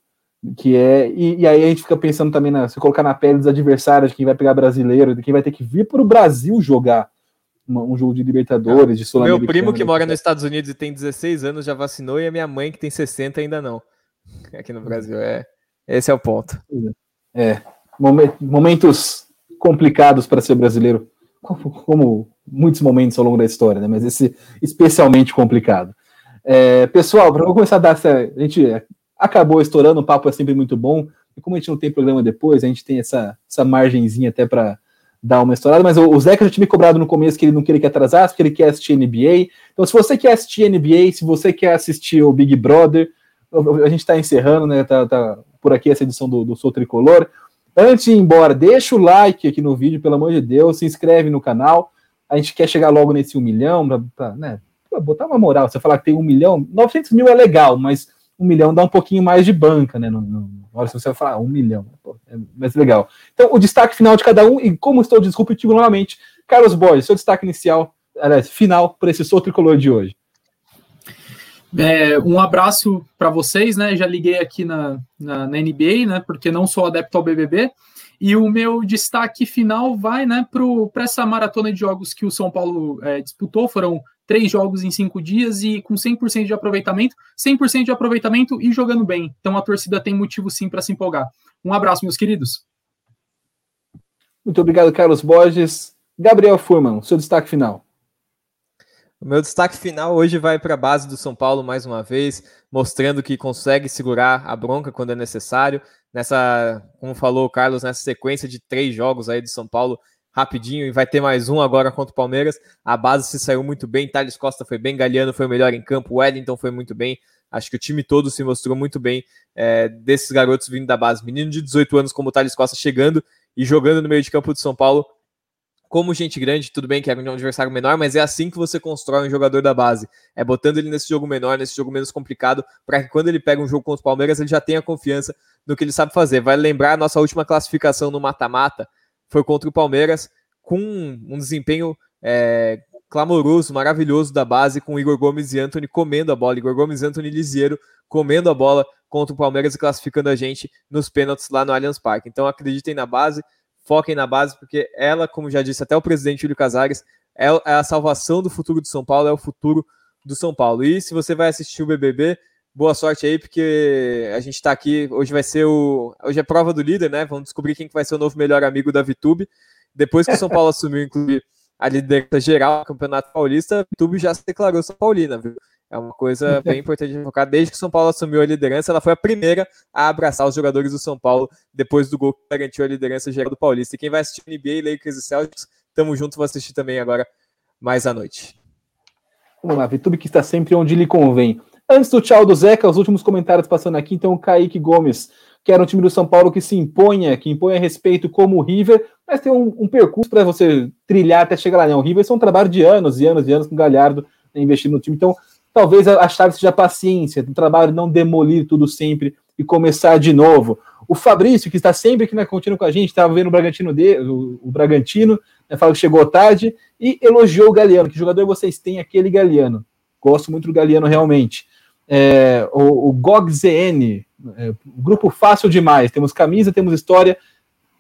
que é e, e, aí a gente fica pensando também na se colocar na pele dos adversários, de quem vai pegar brasileiro, de quem vai ter que vir para o Brasil jogar um, um jogo de Libertadores, de sul Meu primo que mora nos Estados Unidos e tem 16 anos já vacinou e a minha mãe que tem 60 ainda não. Aqui no Brasil é esse é o ponto. É momentos complicados para ser brasileiro, como, como, muitos momentos ao longo da história, né? Mas esse especialmente complicado. É, pessoal, para começar a dar essa, a gente acabou estourando, o papo é sempre muito bom. E como a gente não tem programa depois, a gente tem essa, essa margenzinha até para dar uma estourada. Mas o, o Zeca já tinha me cobrado no começo que ele não queria que atrasasse, porque ele quer assistir NBA. Então, se você quer assistir NBA, se você quer assistir o Big Brother, a gente está encerrando, né? Tá, tá, por aqui essa edição do, do Sou Tricolor. Antes de ir embora, deixa o like aqui no vídeo, pelo amor de Deus, se inscreve no canal. A gente quer chegar logo nesse um milhão, para né, botar uma moral. Você falar que tem um milhão, 900 mil é legal, mas um milhão dá um pouquinho mais de banca, né? No, no, na hora que você vai falar, ah, um milhão, pô, é mais legal. Então, o destaque final de cada um, e como estou disruptivo novamente, Carlos Borges, seu destaque inicial, aliás, final para esse Sou Tricolor de hoje. É, um abraço para vocês, né? Já liguei aqui na, na, na, NBA, né? Porque não sou adepto ao BBB. E o meu destaque final vai, né, para essa maratona de jogos que o São Paulo é, disputou. Foram três jogos em cinco dias e com 100% de aproveitamento, 100% de aproveitamento e jogando bem. Então a torcida tem motivo sim para se empolgar. Um abraço, meus queridos. Muito obrigado, Carlos Borges. Gabriel Furman, seu destaque final. O meu destaque final hoje vai para a base do São Paulo mais uma vez, mostrando que consegue segurar a bronca quando é necessário. Nessa, como falou o Carlos, nessa sequência de três jogos aí do São Paulo, rapidinho e vai ter mais um agora contra o Palmeiras. A base se saiu muito bem, Thales Costa foi bem, Galeano foi o melhor em campo, Wellington foi muito bem. Acho que o time todo se mostrou muito bem é, desses garotos vindo da base. Menino de 18 anos como o Thales Costa chegando e jogando no meio de campo de São Paulo como gente grande, tudo bem que é um adversário menor, mas é assim que você constrói um jogador da base. É botando ele nesse jogo menor, nesse jogo menos complicado, para que quando ele pega um jogo contra o Palmeiras, ele já tenha confiança no que ele sabe fazer. Vai lembrar a nossa última classificação no mata-mata, foi contra o Palmeiras, com um desempenho é, clamoroso, maravilhoso da base, com Igor Gomes e Anthony comendo a bola. Igor Gomes e Anthony Lisiero comendo a bola contra o Palmeiras e classificando a gente nos pênaltis lá no Allianz Parque. Então acreditem na base, foquem na base, porque ela, como já disse até o presidente Júlio Casares, é, é a salvação do futuro do São Paulo, é o futuro do São Paulo. E se você vai assistir o BBB, boa sorte aí, porque a gente está aqui. Hoje vai ser o. Hoje é prova do líder, né? Vamos descobrir quem vai ser o novo melhor amigo da Vitube. Depois que o São Paulo assumiu, inclusive, a liderança geral do Campeonato Paulista, a Vitube já se declarou São Paulina, viu? É uma coisa bem importante de focar. Desde que o São Paulo assumiu a liderança, ela foi a primeira a abraçar os jogadores do São Paulo depois do gol que garantiu a liderança geral do Paulista. E quem vai assistir NBA, Lakers e Celtics, tamo junto, vou assistir também agora mais à noite. Vamos lá, Vitube que está sempre onde lhe convém. Antes do tchau do Zeca, os últimos comentários passando aqui. Então, o Kaique Gomes, que era um time do São Paulo que se imponha, que impõe a respeito como o River, mas tem um, um percurso para você trilhar até chegar lá. Né? O River é um trabalho de anos e anos e anos com o Galhardo né, investindo no time. Então, talvez a, chave seja a paciência, o trabalho não demolir tudo sempre e começar de novo. O Fabrício, que está sempre aqui na contínua com a gente, estava vendo o Bragantino dele, o, o Bragantino, né, que chegou tarde e elogiou o Galeano. Que jogador vocês têm aquele Galeano? Gosto muito do Galeano realmente é, o, o GOGZN, é, grupo fácil demais. Temos camisa, temos história.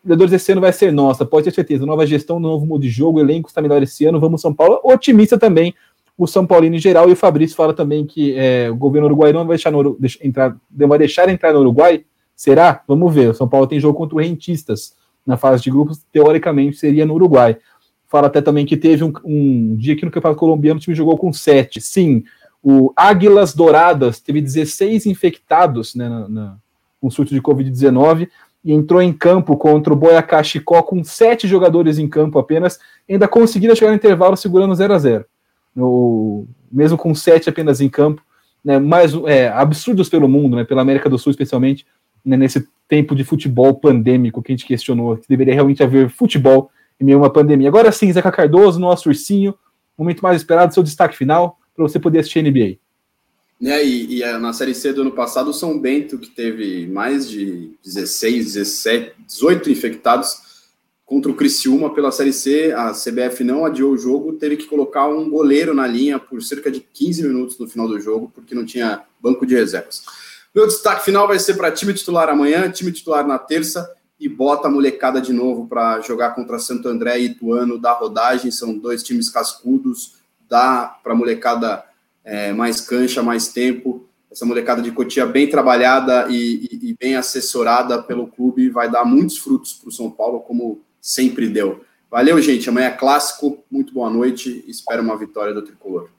Vereadores esse ano vai ser nossa, pode ter certeza. Nova gestão, novo modo de jogo, elenco está melhor esse ano. Vamos São Paulo. Otimista também o São Paulino em geral. E o Fabrício fala também que é, o governo uruguai não vai deixar, no, entrar, vai deixar entrar no Uruguai. Será? Vamos ver. O São Paulo tem jogo contra o Rentistas na fase de grupos. Teoricamente seria no Uruguai. Fala até também que teve um, um dia que no Campeonato Colombiano o time jogou com sete. Sim, o Águilas Douradas teve 16 infectados né, na, na, com surto de Covid-19 e entrou em campo contra o Boyacá Chicó com sete jogadores em campo apenas, ainda conseguiram chegar no intervalo segurando 0 a 0 no, Mesmo com sete apenas em campo, né, mais é, absurdos pelo mundo, né, pela América do Sul especialmente, né, nesse tempo de futebol pandêmico que a gente questionou, que deveria realmente haver futebol em meio a uma pandemia. Agora sim, Zeca Cardoso, nosso ursinho, momento mais esperado, seu destaque final para você poder assistir NBA. Né, e, e, na Série C do ano passado, o São Bento, que teve mais de 16, 17, 18 infectados contra o Criciúma pela Série C, a CBF não adiou o jogo, teve que colocar um goleiro na linha por cerca de 15 minutos no final do jogo, porque não tinha banco de reservas. Meu destaque final vai ser para time titular amanhã, time titular na terça, e bota a molecada de novo para jogar contra Santo André e Ituano da rodagem, são dois times cascudos, dá para a molecada é, mais cancha, mais tempo. Essa molecada de Cotia bem trabalhada e, e, e bem assessorada pelo clube vai dar muitos frutos para o São Paulo, como sempre deu. Valeu, gente. Amanhã é clássico. Muito boa noite. Espero uma vitória do Tricolor.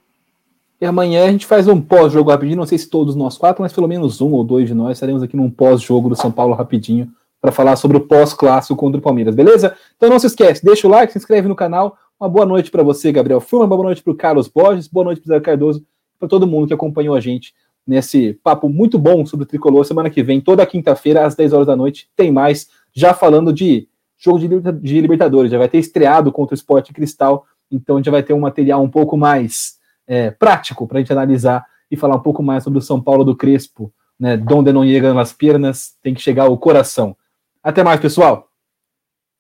E amanhã a gente faz um pós-jogo rapidinho. Não sei se todos nós quatro, mas pelo menos um ou dois de nós estaremos aqui num pós-jogo do São Paulo rapidinho para falar sobre o pós-clássico contra o Palmeiras, beleza? Então não se esquece, deixa o like, se inscreve no canal. Uma boa noite para você, Gabriel Furman, uma boa noite para o Carlos Borges, boa noite para o Zé Cardoso, para todo mundo que acompanhou a gente nesse papo muito bom sobre o Tricolor. Semana que vem, toda quinta-feira, às 10 horas da noite, tem mais, já falando de jogo de Libertadores, já vai ter estreado contra o Sport Cristal, então já vai ter um material um pouco mais é, prático para a gente analisar e falar um pouco mais sobre o São Paulo do Crespo, né? Donde não chegam as pernas, tem que chegar o coração. Até mais, pessoal!